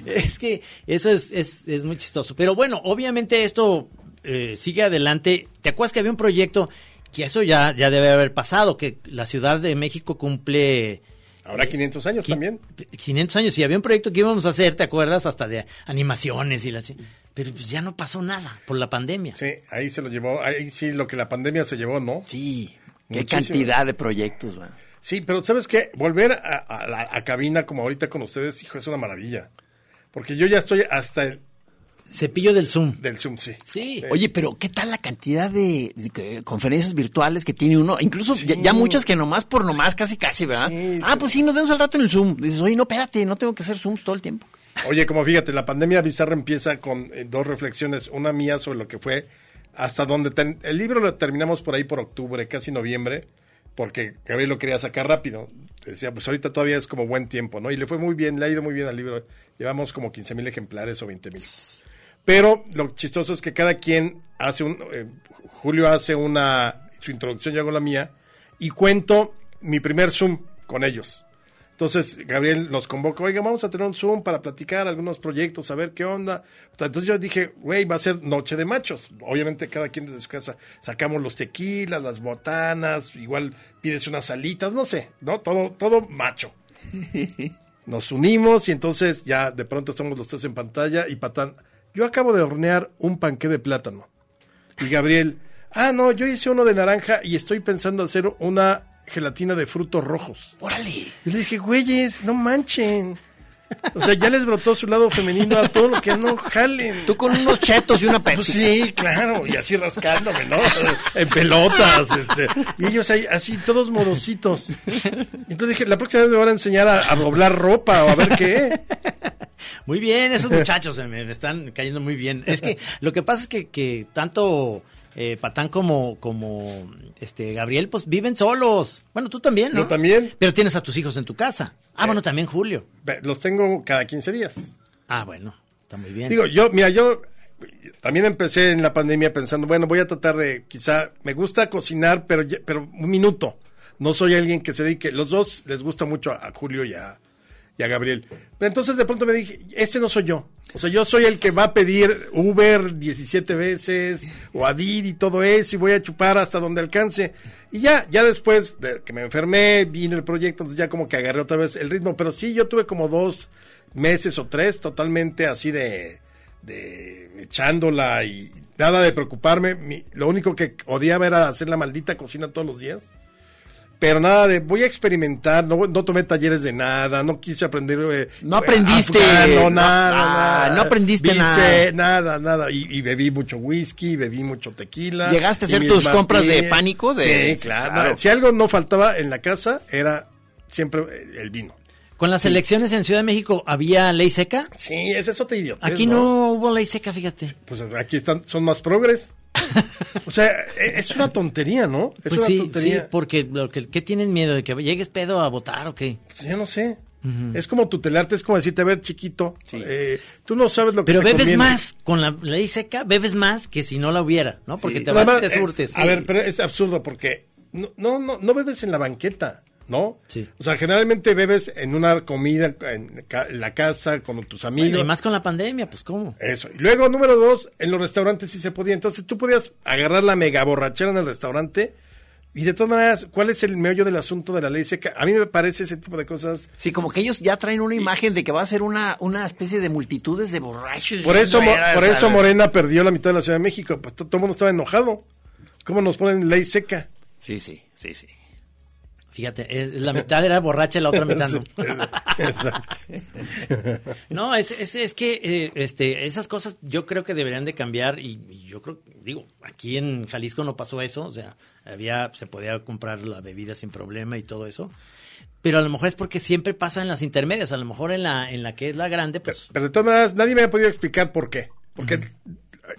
Speaker 1: Es que eso es, es, es muy chistoso. Pero bueno, obviamente esto eh, sigue adelante. ¿Te acuerdas que había un proyecto que eso ya, ya debe haber pasado? Que la Ciudad de México cumple...
Speaker 3: Ahora 500 años
Speaker 1: qui-
Speaker 3: también.
Speaker 1: 500 años. Y había un proyecto que íbamos a hacer, ¿te acuerdas? Hasta de animaciones y la... chi- Pero pues ya no pasó nada por la pandemia.
Speaker 3: Sí, ahí se lo llevó. Ahí sí, lo que la pandemia se llevó, ¿no?
Speaker 2: Sí, qué cantidad de proyectos, man.
Speaker 3: Sí, pero ¿sabes qué? Volver a, a la a cabina como ahorita con ustedes, hijo, es una maravilla. Porque yo ya estoy hasta el
Speaker 1: Cepillo del Zoom.
Speaker 3: del Zoom, sí.
Speaker 1: Sí.
Speaker 2: Oye, pero ¿qué tal la cantidad de, de que- conferencias virtuales que tiene uno? Incluso
Speaker 3: Sí.
Speaker 2: ya, ya muchas que nomás por nomás, casi casi, ¿verdad?
Speaker 3: Sí,
Speaker 2: ah,
Speaker 3: sí.
Speaker 2: pues sí, nos vemos al rato en el Zoom. Dices, oye, no, espérate, no tengo que hacer Zooms todo el tiempo.
Speaker 3: Oye, como fíjate, la pandemia bizarra empieza con eh, dos reflexiones. Una mía sobre lo que fue hasta donde... ten- el libro lo terminamos por ahí por octubre, casi noviembre, porque Gabriel lo quería sacar rápido. Decía, pues ahorita todavía es como buen tiempo, ¿no? Y le fue muy bien, le ha ido muy bien al libro. Llevamos como 15 mil ejemplares o 20 mil. Pero lo chistoso es que cada quien hace un... eh, Julio hace una... Su introducción, yo hago la mía, y cuento mi primer Zoom con ellos. Entonces, Gabriel nos convocó, oiga, vamos a tener un Zoom para platicar algunos proyectos, a ver qué onda. Entonces yo dije, güey, va a ser noche de machos. Obviamente cada quien desde su casa sacamos los tequilas, las botanas, igual pides unas salitas, no sé, ¿no? Todo, todo macho. Nos unimos y entonces ya de pronto estamos los tres en pantalla y Patán, yo acabo de hornear un panqué de plátano. Y Gabriel, ah, no, yo hice uno de naranja y estoy pensando hacer una gelatina de frutos rojos.
Speaker 2: Órale.
Speaker 3: Y le dije, güeyes, no manchen. O sea, ya les brotó su lado femenino a todo lo que no jalen.
Speaker 2: Tú con unos chetos y una
Speaker 3: Pues
Speaker 2: Pepsi.
Speaker 3: sí, claro, y así rascándome, ¿no? En pelotas, este. Y ellos ahí, así, todos modositos. Entonces dije, la próxima vez me van a enseñar a, a doblar ropa o a ver qué.
Speaker 1: Muy bien, esos muchachos eh, me, me están cayendo muy bien. Es que lo que pasa es que, que tanto eh, Patán como, como este Gabriel, pues viven solos. Bueno, tú también, ¿no?
Speaker 3: Yo también.
Speaker 1: Pero tienes a tus hijos en tu casa. Ah,
Speaker 3: Eh.
Speaker 1: bueno, también Julio.
Speaker 3: Los tengo cada 15 días.
Speaker 1: Ah, bueno, está muy bien.
Speaker 3: Digo, yo, mira, yo también empecé en la pandemia pensando, bueno, voy a tratar de, quizá, me gusta cocinar, pero, pero un minuto. No soy alguien que se dedique. Los dos les gusta mucho a, a Julio y a, y a Gabriel. Pero entonces de pronto me dije, ese no soy yo. O sea, yo soy el que va a pedir Uber 17 veces o Adir y todo eso y voy a chupar hasta donde alcance. Y ya, ya después de que me enfermé, vino el proyecto, entonces ya como que agarré otra vez el ritmo. Pero sí, yo tuve como dos meses o tres totalmente así de, de echándola y nada de preocuparme. Mi- lo único que odiaba era hacer la maldita cocina todos los días. Pero nada de, voy a experimentar, no, no tomé talleres de nada, no quise aprender. eh,
Speaker 2: No aprendiste,
Speaker 3: afgano,
Speaker 2: no,
Speaker 3: nada,
Speaker 2: ah,
Speaker 3: nada.
Speaker 2: no aprendiste
Speaker 3: Vice,
Speaker 2: nada.
Speaker 3: Nada, nada. Y, y bebí mucho whisky, bebí mucho tequila.
Speaker 2: ¿Llegaste a hacer tus compras de pánico? De-
Speaker 3: sí, claro.
Speaker 2: claro.
Speaker 3: Si algo no faltaba en la casa, era siempre el vino.
Speaker 1: Con las elecciones en Ciudad de México, ¿había ley seca?
Speaker 3: Sí, ese es otra idiota.
Speaker 1: Aquí no hubo ley seca, fíjate.
Speaker 3: Pues aquí están, son más progres. O sea, e- es una tontería, ¿no? Es
Speaker 1: Pues
Speaker 3: una
Speaker 1: sí, sí,
Speaker 3: tontería.
Speaker 1: porque lo que, ¿qué tienen miedo? ¿De que llegues pedo a votar o qué?
Speaker 3: Pues yo no sé. Es como tutelarte, es como decirte, a ver, chiquito,
Speaker 2: Sí.
Speaker 3: eh, tú no sabes lo que
Speaker 1: Pero
Speaker 3: te
Speaker 1: bebes
Speaker 3: conviene.
Speaker 1: más, con la ley seca, bebes más que si no la hubiera, ¿no? Porque
Speaker 2: Sí.
Speaker 1: te vas y
Speaker 3: Además,
Speaker 1: te
Speaker 3: eh,
Speaker 1: surtes.
Speaker 3: A ver, pero es absurdo porque no, no, no, no bebes en la banqueta. ¿No?
Speaker 1: Sí.
Speaker 3: O sea, generalmente bebes en una comida en la casa con tus amigos.
Speaker 1: Bueno, y más con la pandemia, pues cómo.
Speaker 3: Eso. Y luego, número dos, en los restaurantes sí se podía. Entonces tú podías agarrar la mega borrachera en el restaurante. Y de todas maneras, ¿cuál es el meollo del asunto de la ley seca? A mí me parece ese tipo de cosas.
Speaker 2: Sí, como que ellos ya traen una imagen de que va a ser una, una especie de multitudes de borrachos.
Speaker 3: Por eso, por eso. Morena perdió la mitad de la Ciudad de México. Pues to- todo el mundo estaba enojado. ¿Cómo nos ponen ley seca?
Speaker 2: Sí, sí, sí, sí.
Speaker 1: Fíjate, es- la mitad era borracha y la otra mitad no.
Speaker 3: Exacto.
Speaker 1: No, es, es, es que eh, este, esas cosas yo creo que deberían de cambiar y, y yo creo, digo, aquí en Jalisco no pasó eso, o sea, había, se podía comprar la bebida sin problema y todo eso, pero a lo mejor es porque siempre pasa en las intermedias, a lo mejor en la, en la que es la grande, pues...
Speaker 3: pero de todas maneras, nadie me ha podido explicar por qué. Porque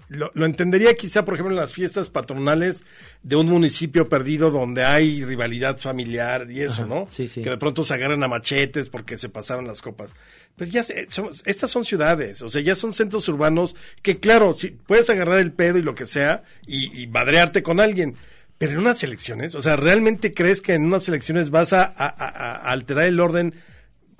Speaker 3: lo, lo entendería quizá, por ejemplo, en las fiestas patronales de un municipio perdido donde hay rivalidad familiar y eso,
Speaker 1: Ajá,
Speaker 3: ¿no?
Speaker 1: sí, sí.
Speaker 3: Que de pronto se agarran a machetes porque se pasaron las copas. Pero ya se- son- estas son ciudades, o sea, ya son centros urbanos que, claro, si puedes agarrar el pedo y lo que sea y, y madrearte con alguien. Pero en unas elecciones, o sea, ¿realmente crees que en unas elecciones vas a, a- a- a alterar el orden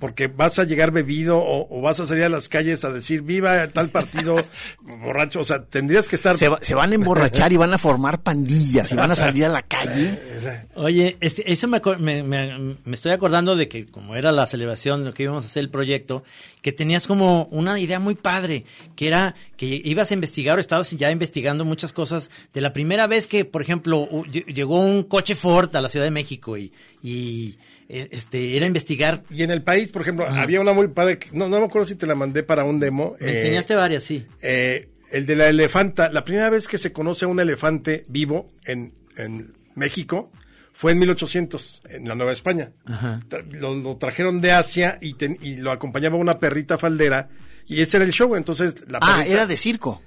Speaker 3: porque vas a llegar bebido o, o vas a salir a las calles a decir viva tal partido borracho? O sea, tendrías que estar...
Speaker 2: Se, va- se van a emborrachar y van a formar pandillas y van a salir a la calle.
Speaker 1: Oye, este, eso me, acor- me, me- me estoy acordando de que como era la celebración, lo que íbamos a hacer el proyecto, que tenías como una idea muy padre, que era que ibas a investigar o estabas ya investigando muchas cosas de la primera vez que, por ejemplo, llegó un coche Ford a la Ciudad de México y, y este era investigar.
Speaker 3: Y en el país, por ejemplo, había una muy padre, no, no me acuerdo si te la mandé para un demo.
Speaker 1: Me
Speaker 3: eh,
Speaker 1: enseñaste varias, sí.
Speaker 3: eh, el de la elefanta, la primera vez que se conoce a un elefante vivo en, en México fue en 1800, en la Nueva España.
Speaker 1: Ajá.
Speaker 3: Lo, lo trajeron de Asia y, ten- y lo acompañaba una perrita faldera y ese era el show. Entonces, la
Speaker 2: Ah,
Speaker 3: perrita-
Speaker 2: era de circo.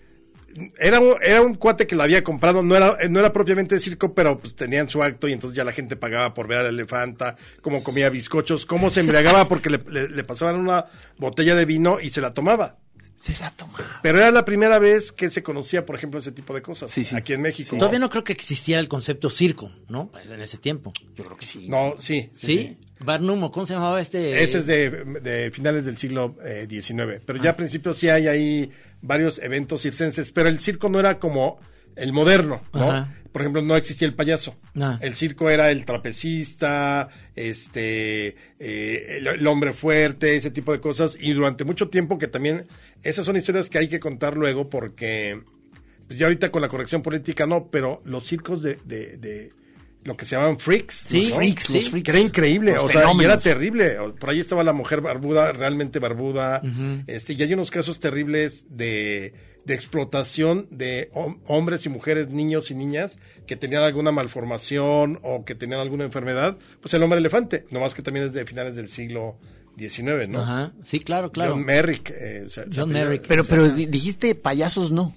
Speaker 3: Era un, era un cuate que lo había comprado, no era, no era propiamente de circo, pero pues tenían su acto y entonces ya la gente pagaba por ver al elefanta, cómo comía bizcochos, cómo se embriagaba porque le, le- le pasaban una botella de vino y se la tomaba.
Speaker 2: Se la tomaba.
Speaker 3: Pero era la primera vez que se conocía, por ejemplo, ese tipo de cosas
Speaker 2: Sí, sí.
Speaker 3: aquí en México.
Speaker 1: Todavía no creo que existiera el concepto circo, ¿no? Pues en ese tiempo.
Speaker 2: Yo creo que sí.
Speaker 3: No, sí, sí,
Speaker 1: ¿Sí?
Speaker 3: sí.
Speaker 1: Barnum, ¿o ¿cómo se llamaba este?
Speaker 3: Ese es de, de finales del siglo eh, XIX. Pero ya a principio sí hay ahí varios eventos circenses, pero el circo no era como el moderno, ¿no?
Speaker 1: Ajá.
Speaker 3: Por ejemplo, no existía el payaso.
Speaker 1: Ah.
Speaker 3: El circo era el trapecista, este, eh, el, el hombre fuerte, ese tipo de cosas. Y durante mucho tiempo que también, esas son historias que hay que contar luego porque, pues ya ahorita con la corrección política no, pero los circos de, de, de lo que se llamaban freaks.
Speaker 1: Sí,
Speaker 3: ¿no?
Speaker 2: freaks,
Speaker 1: sí.
Speaker 2: los freaks.
Speaker 3: Que era increíble,
Speaker 2: Los
Speaker 3: o sea, y era terrible. Por ahí estaba la mujer barbuda, realmente barbuda. este, y hay unos casos terribles de, de explotación de hom- hombres y mujeres, niños y niñas que tenían alguna malformación o que tenían alguna enfermedad. Pues el hombre elefante, nomás que también es de finales del siglo XIX, ¿no?
Speaker 1: Ajá. Sí, claro, claro.
Speaker 3: John Merrick. eh,
Speaker 1: John Merrick.
Speaker 2: Pero, pero di- dijiste payasos no.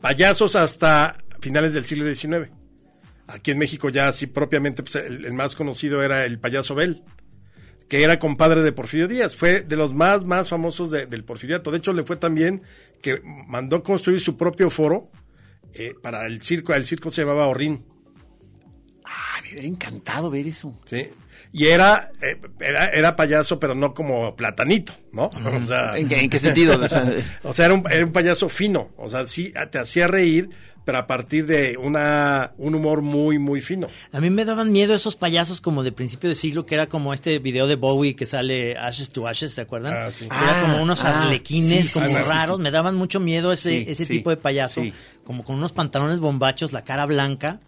Speaker 3: payasos hasta finales del siglo XIX. Aquí en México ya así propiamente pues, el, el más conocido era el payaso Bel, que era compadre de Porfirio Díaz. Fue de los más, más famosos de- del porfiriato. De hecho, le fue también que mandó construir su propio foro eh, para el circo. El circo se llamaba Orrín.
Speaker 2: Ah, me hubiera encantado ver eso.
Speaker 3: ¿sí? Y era, eh, era, era payaso, pero no como platanito, ¿no? O sea,
Speaker 2: ¿En qué, en qué sentido? O sea,
Speaker 3: o sea, era un, era un payaso fino. O sea, sí, te hacía reír, pero a partir de una, un humor muy, muy fino.
Speaker 1: A mí me daban miedo esos payasos como de principio de siglo, que era como este video de Bowie que sale Ashes to Ashes, ¿se acuerdan?
Speaker 3: Ah, sí.
Speaker 1: Que era
Speaker 2: Ah,
Speaker 1: como unos
Speaker 2: ah,
Speaker 1: arlequines
Speaker 2: sí,
Speaker 1: como
Speaker 3: sí, sí, sí.
Speaker 1: raros, me daban mucho miedo ese,
Speaker 2: Sí,
Speaker 1: ese
Speaker 2: sí,
Speaker 1: tipo de payaso,
Speaker 2: sí.
Speaker 1: como con unos pantalones bombachos, la cara blanca,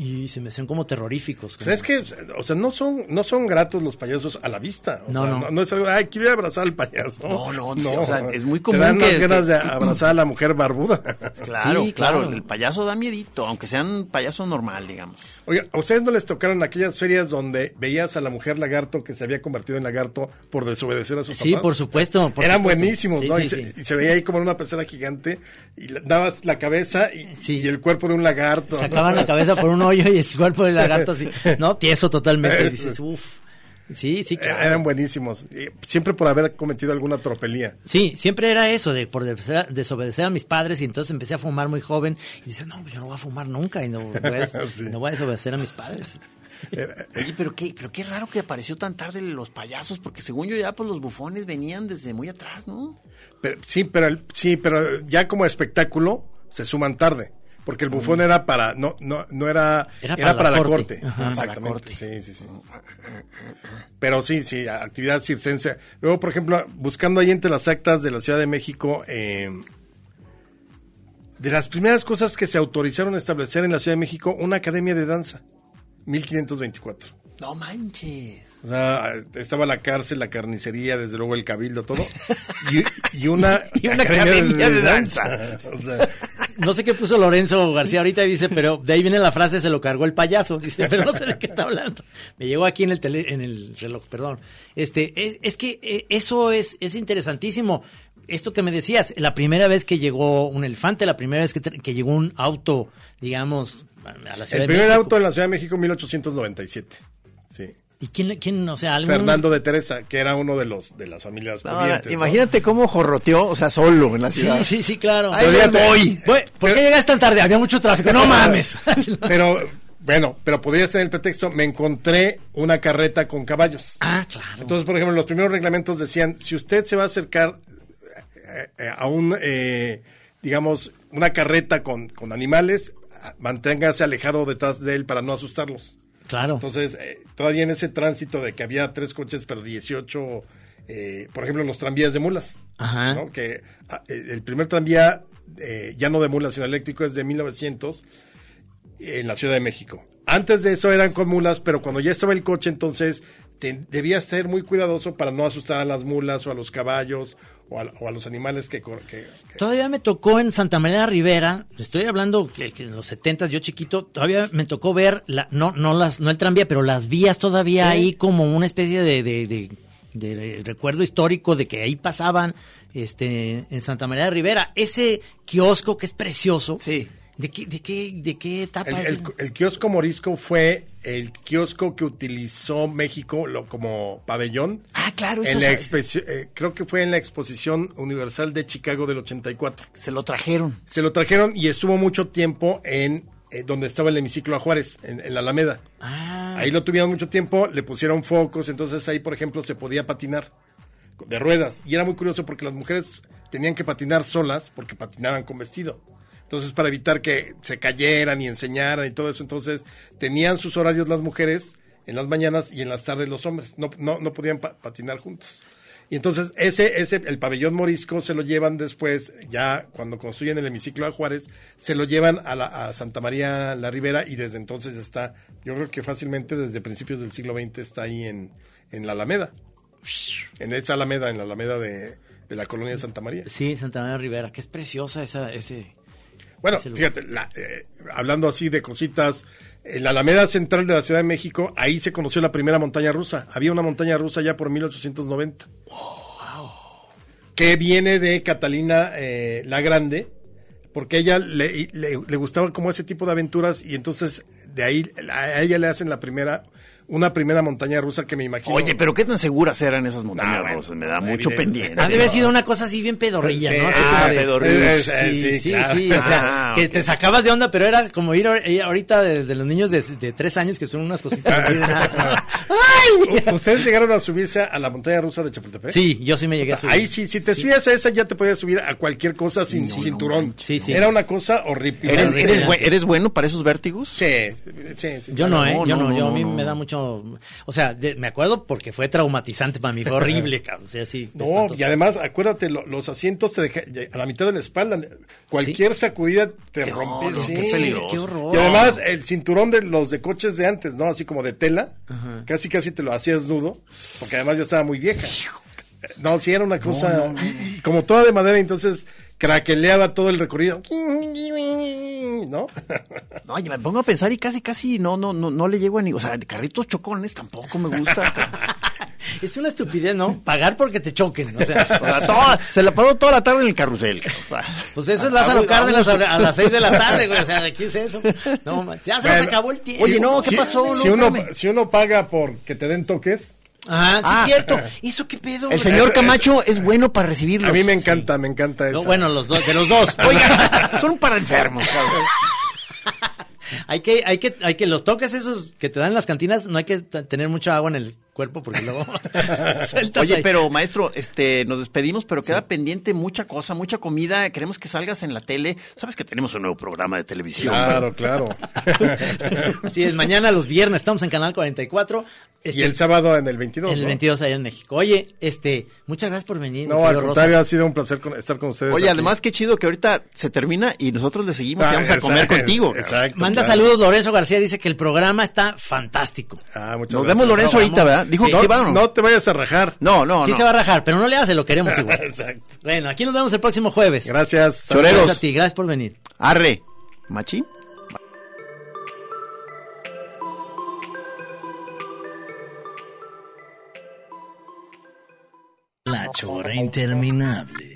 Speaker 1: y se me hacían como terroríficos.
Speaker 3: O
Speaker 1: como-
Speaker 3: sea, es que, o sea, no son, no son gratos los payasos a la vista. O
Speaker 1: No,
Speaker 3: sea,
Speaker 1: no.
Speaker 3: no. no es algo, ay, quiero ir a abrazar al payaso.
Speaker 2: No, no, o sea, es muy
Speaker 3: Te
Speaker 2: común
Speaker 3: dan unas
Speaker 2: que-
Speaker 3: ganas
Speaker 2: que-
Speaker 3: de abrazar a la mujer barbuda.
Speaker 2: claro,
Speaker 1: Sí,
Speaker 2: claro,
Speaker 1: claro.
Speaker 2: El payaso da miedito, aunque sean payaso normal, digamos.
Speaker 3: Oiga, ¿a ustedes no les tocaron aquellas ferias donde veías a la mujer lagarto que se había convertido en lagarto por desobedecer a sus
Speaker 1: Sí,
Speaker 3: papás?
Speaker 1: por supuesto. por
Speaker 3: Eran
Speaker 1: supuesto.
Speaker 3: buenísimos,
Speaker 1: Sí,
Speaker 3: ¿no?
Speaker 1: sí,
Speaker 3: y, se,
Speaker 1: sí.
Speaker 3: y se veía ahí como en una pecera gigante y dabas la cabeza y,
Speaker 1: Sí.
Speaker 3: y el cuerpo de un lagarto.
Speaker 1: Sacaban la cabeza por un hoyo y el cuerpo del lagarto así, ¿no? Tieso totalmente. Y dices, uff. Sí, sí, claro.
Speaker 3: Eh, Eran buenísimos. Siempre por haber cometido alguna tropelía.
Speaker 1: Sí, siempre era eso, de por desobedecer, a mis padres y entonces empecé a fumar muy joven y dices, no, yo no voy a fumar nunca y no voy a,
Speaker 3: Sí.
Speaker 1: no voy a desobedecer a mis padres.
Speaker 2: Oye, pero qué, pero qué raro que apareció tan tarde los payasos, porque según yo ya pues los bufones venían desde muy atrás, ¿no?
Speaker 3: Pero- sí, pero sí, pero ya como espectáculo se suman tarde. Porque el bufón era para, no, no, no era,
Speaker 1: Era
Speaker 3: era,
Speaker 1: para
Speaker 3: para,
Speaker 1: la
Speaker 3: la
Speaker 1: corte.
Speaker 3: corte.
Speaker 1: Ajá.
Speaker 2: Para la
Speaker 3: Exactamente.
Speaker 2: corte.
Speaker 3: Sí, sí, sí. Pero sí, sí, actividad circense. Luego, por ejemplo, buscando ahí entre las actas de la Ciudad de México, eh, de las primeras cosas que se autorizaron a establecer en la Ciudad de México, una academia de danza, 1524.
Speaker 2: No manches.
Speaker 3: O sea, estaba la cárcel, la carnicería, desde luego el cabildo, todo. Y, y una,
Speaker 2: Y una academia de danza.
Speaker 3: O sea,
Speaker 1: No sé qué puso Lorenzo García ahorita y dice, pero de ahí viene la frase, se lo cargó el payaso. Dice, pero no sé de qué está hablando. Me llegó aquí en el tele, en el reloj, perdón. Este, es, es que eh, eso es, es interesantísimo. Esto que me decías, la primera vez que llegó un elefante, la primera vez que, que llegó un auto, digamos, a la Ciudad
Speaker 3: el
Speaker 1: de
Speaker 3: primer
Speaker 1: México.
Speaker 3: auto en la Ciudad de México, 1897. Sí.
Speaker 1: ¿Y quién, quién, o sea, algún...
Speaker 3: Fernando de Teresa, que era uno de los de las familias
Speaker 2: No, imagínate cómo jorroteó, o sea, solo en la ciudad.
Speaker 1: Sí, sí, sí, claro.
Speaker 2: Voy.
Speaker 1: Güey, ¿Por qué llegas tan tarde? Había mucho tráfico. No mames.
Speaker 3: Pero, bueno, pero podría ser el pretexto, me encontré una carreta con caballos.
Speaker 1: ah, claro.
Speaker 3: Entonces, por ejemplo, los primeros reglamentos decían, si usted se va a acercar eh, eh, a un, eh, digamos, una carreta con, con animales, manténgase alejado detrás de él para no asustarlos.
Speaker 1: Claro.
Speaker 3: Entonces, eh, todavía en ese tránsito de que había tres coches, pero 18, eh, por ejemplo, los tranvías de mulas,
Speaker 1: Ajá.
Speaker 3: ¿no? Que ah, eh, el primer tranvía, eh, ya no de mulas, sino eléctrico, es de 1900 en la Ciudad de México. Antes de eso eran con mulas, pero cuando ya estaba el coche, entonces te- debías ser muy cuidadoso para no asustar a las mulas o a los caballos o a, o a los animales que, cor- que- que-
Speaker 1: Todavía me tocó en Santa María la Rivera, estoy hablando que, que en los 70 yo chiquito, todavía me tocó ver, la, no, no, las, no el tranvía, pero las vías todavía
Speaker 3: Sí.
Speaker 1: ahí como una especie de, de, de- de recuerdo histórico de que ahí pasaban este, en Santa María la Rivera. Ese kiosco que es precioso,
Speaker 2: Sí.
Speaker 1: ¿De qué, de qué, de qué etapa
Speaker 3: El,
Speaker 1: es?
Speaker 3: el- el kiosco morisco fue el kiosco que utilizó México lo, como pabellón
Speaker 2: Ah, claro, eso
Speaker 3: en la eh, creo que fue en la Exposición Universal de Chicago del 84.
Speaker 2: se lo trajeron.
Speaker 3: Se lo trajeron y estuvo mucho tiempo en eh, donde estaba el hemiciclo a Juárez, en, en la Alameda.
Speaker 1: Ah,
Speaker 3: Ahí lo tuvieron mucho tiempo, le pusieron focos, entonces ahí, por ejemplo, se podía patinar de ruedas. Y era muy curioso porque las mujeres tenían que patinar solas porque patinaban con vestido. Entonces, para evitar que se cayeran y enseñaran y todo eso, entonces tenían sus horarios las mujeres en las mañanas y en las tardes los hombres. No, no, no podían pa- patinar juntos. Y entonces ese, ese, el pabellón morisco se lo llevan después, ya cuando construyen el hemiciclo a Juárez, se lo llevan a, la, a Santa María la Ribera y desde entonces está, yo creo que fácilmente desde principios del siglo XX está ahí en, en la Alameda. En esa Alameda, en la Alameda de, de la colonia de Santa María.
Speaker 1: sí, Santa María Rivera, que es preciosa esa, ese...
Speaker 3: Bueno, fíjate, la- eh, hablando así de cositas, en la Alameda Central de la Ciudad de México, ahí se conoció la primera montaña rusa. Había una montaña rusa ya por 1890. Que viene de Catalina eh, la Grande, porque ella le, le, le gustaba como ese tipo de aventuras y entonces de ahí a ella le hacen la primera, una primera montaña rusa que me imagino.
Speaker 2: Oye, pero qué tan seguras eran esas montañas
Speaker 3: Ah,
Speaker 2: rusas. Me da mucho
Speaker 3: evidente.
Speaker 2: pendiente.
Speaker 1: Ha de haber sido una cosa así bien pedorrilla,
Speaker 3: Sí,
Speaker 1: ¿no?
Speaker 2: Ah, pedorrilla.
Speaker 1: Sí, sí, sí,
Speaker 3: claro.
Speaker 1: o sea,
Speaker 2: Ah,
Speaker 1: que te sacabas de onda, pero era como ir eh, ahorita de, de los niños de, de tres años que son unas cositas así de- ¡Ay!
Speaker 3: ¿Ustedes llegaron a subirse a la montaña rusa de Chapultepec?
Speaker 1: Sí, yo sí me llegué a subir.
Speaker 3: Ahí sí, si te subías a esa ya te podías subir a cualquier cosa sin
Speaker 2: No,
Speaker 3: cinturón.
Speaker 2: no
Speaker 1: Sí, sí.
Speaker 3: Era una cosa horrible.
Speaker 2: ¿Eres,
Speaker 1: Horrible.
Speaker 2: eres, buen- ¿Eres bueno para esos vértigos?
Speaker 3: Sí, sí, sí.
Speaker 1: Yo no, ¿eh?
Speaker 2: No,
Speaker 1: yo
Speaker 2: no,
Speaker 1: no, yo a mí
Speaker 2: no.
Speaker 1: me da mucho... O sea, de- me acuerdo porque fue traumatizante para mí, fue horrible, cabrón. O sea, sí.
Speaker 3: No,
Speaker 1: espantoso.
Speaker 3: y además, acuérdate, lo- los asientos te deja- a la mitad de la espalda. Cualquier sacudida te rompe.
Speaker 2: no,
Speaker 3: sí.
Speaker 2: qué peligroso.
Speaker 1: Qué horror.
Speaker 3: Y además, el cinturón de los de coches de antes, ¿no? Así como de tela, casi casi te lo hacías nudo, porque además ya estaba muy vieja. Eh, No, sí era una cosa, como toda de madera, entonces craqueleaba todo el recorrido. ¿No?
Speaker 2: No, oye, me pongo a pensar y casi, casi no, no, no, no le llego a ni. O sea, carritos chocones tampoco me gusta.
Speaker 1: Es una estupidez, ¿no? Pagar porque te choquen, o sea...
Speaker 2: O sea, toda- se la pasó toda la tarde en el carrusel. O sea,
Speaker 1: Pues eso es Lázaro
Speaker 2: Vamos,
Speaker 1: Cárdenas
Speaker 2: vamos.
Speaker 1: a, a las 6 de la tarde, güey. O sea, ¿de qué es eso? No, man, ya se nos acabó el tiempo.
Speaker 2: Oye, no, ¿qué
Speaker 3: Si-
Speaker 2: pasó?
Speaker 3: Si,
Speaker 2: No,
Speaker 3: uno,
Speaker 2: espérame.
Speaker 3: si uno paga por que te den toques,
Speaker 1: Ah, sí,
Speaker 2: Ah.
Speaker 1: es cierto. ¿Eso qué pedo?
Speaker 2: El señor
Speaker 3: Eso-
Speaker 2: Camacho es bueno para recibirlos.
Speaker 3: a mí me encanta, me encanta eso.
Speaker 1: No, bueno, los dos, de los dos.
Speaker 2: Oiga, son para enfermos, cabrón.
Speaker 1: hay que, hay que, hay que los toques esos que te dan en las cantinas, no hay que tener mucha agua en el cuerpo porque luego
Speaker 2: Oye,
Speaker 1: ahí.
Speaker 2: pero maestro, este, nos despedimos, pero queda pendiente mucha cosa, mucha comida. Queremos que salgas en la tele. Sabes que tenemos un nuevo programa de televisión.
Speaker 3: Claro, claro.
Speaker 1: Así es, mañana los viernes estamos en Canal 44.
Speaker 3: y
Speaker 1: Este,
Speaker 3: el sábado en el 22.
Speaker 1: el
Speaker 3: ¿no?
Speaker 1: 22 allá en México. Oye, este, muchas gracias por venir.
Speaker 3: No, al contrario,
Speaker 1: Rosas.
Speaker 3: ha sido un placer con- estar con ustedes.
Speaker 2: Oye,
Speaker 3: aquí.
Speaker 2: además, qué chido que ahorita se termina y nosotros le seguimos y
Speaker 3: Ah,
Speaker 2: vamos a comer
Speaker 3: exacto,
Speaker 2: contigo.
Speaker 3: Exacto.
Speaker 1: Manda
Speaker 3: claro.
Speaker 1: saludos, Lorenzo García dice que el programa está fantástico.
Speaker 3: Ah, muchas
Speaker 2: Nos
Speaker 3: gracias.
Speaker 2: vemos, Lorenzo,
Speaker 1: No,
Speaker 2: ahorita. ¿verdad? Dijo
Speaker 1: Sí.
Speaker 2: que
Speaker 3: No,
Speaker 2: sí, no.
Speaker 3: no te vayas a rajar.
Speaker 2: No, no,
Speaker 1: sí
Speaker 2: no.
Speaker 1: se va a rajar, pero no le hace, lo queremos igual.
Speaker 3: Exacto.
Speaker 1: bueno, aquí nos vemos el próximo jueves.
Speaker 3: Gracias.
Speaker 2: Choreros.
Speaker 1: Gracias a ti, gracias por venir.
Speaker 2: Arre. ¿Machín?
Speaker 5: La chora interminable.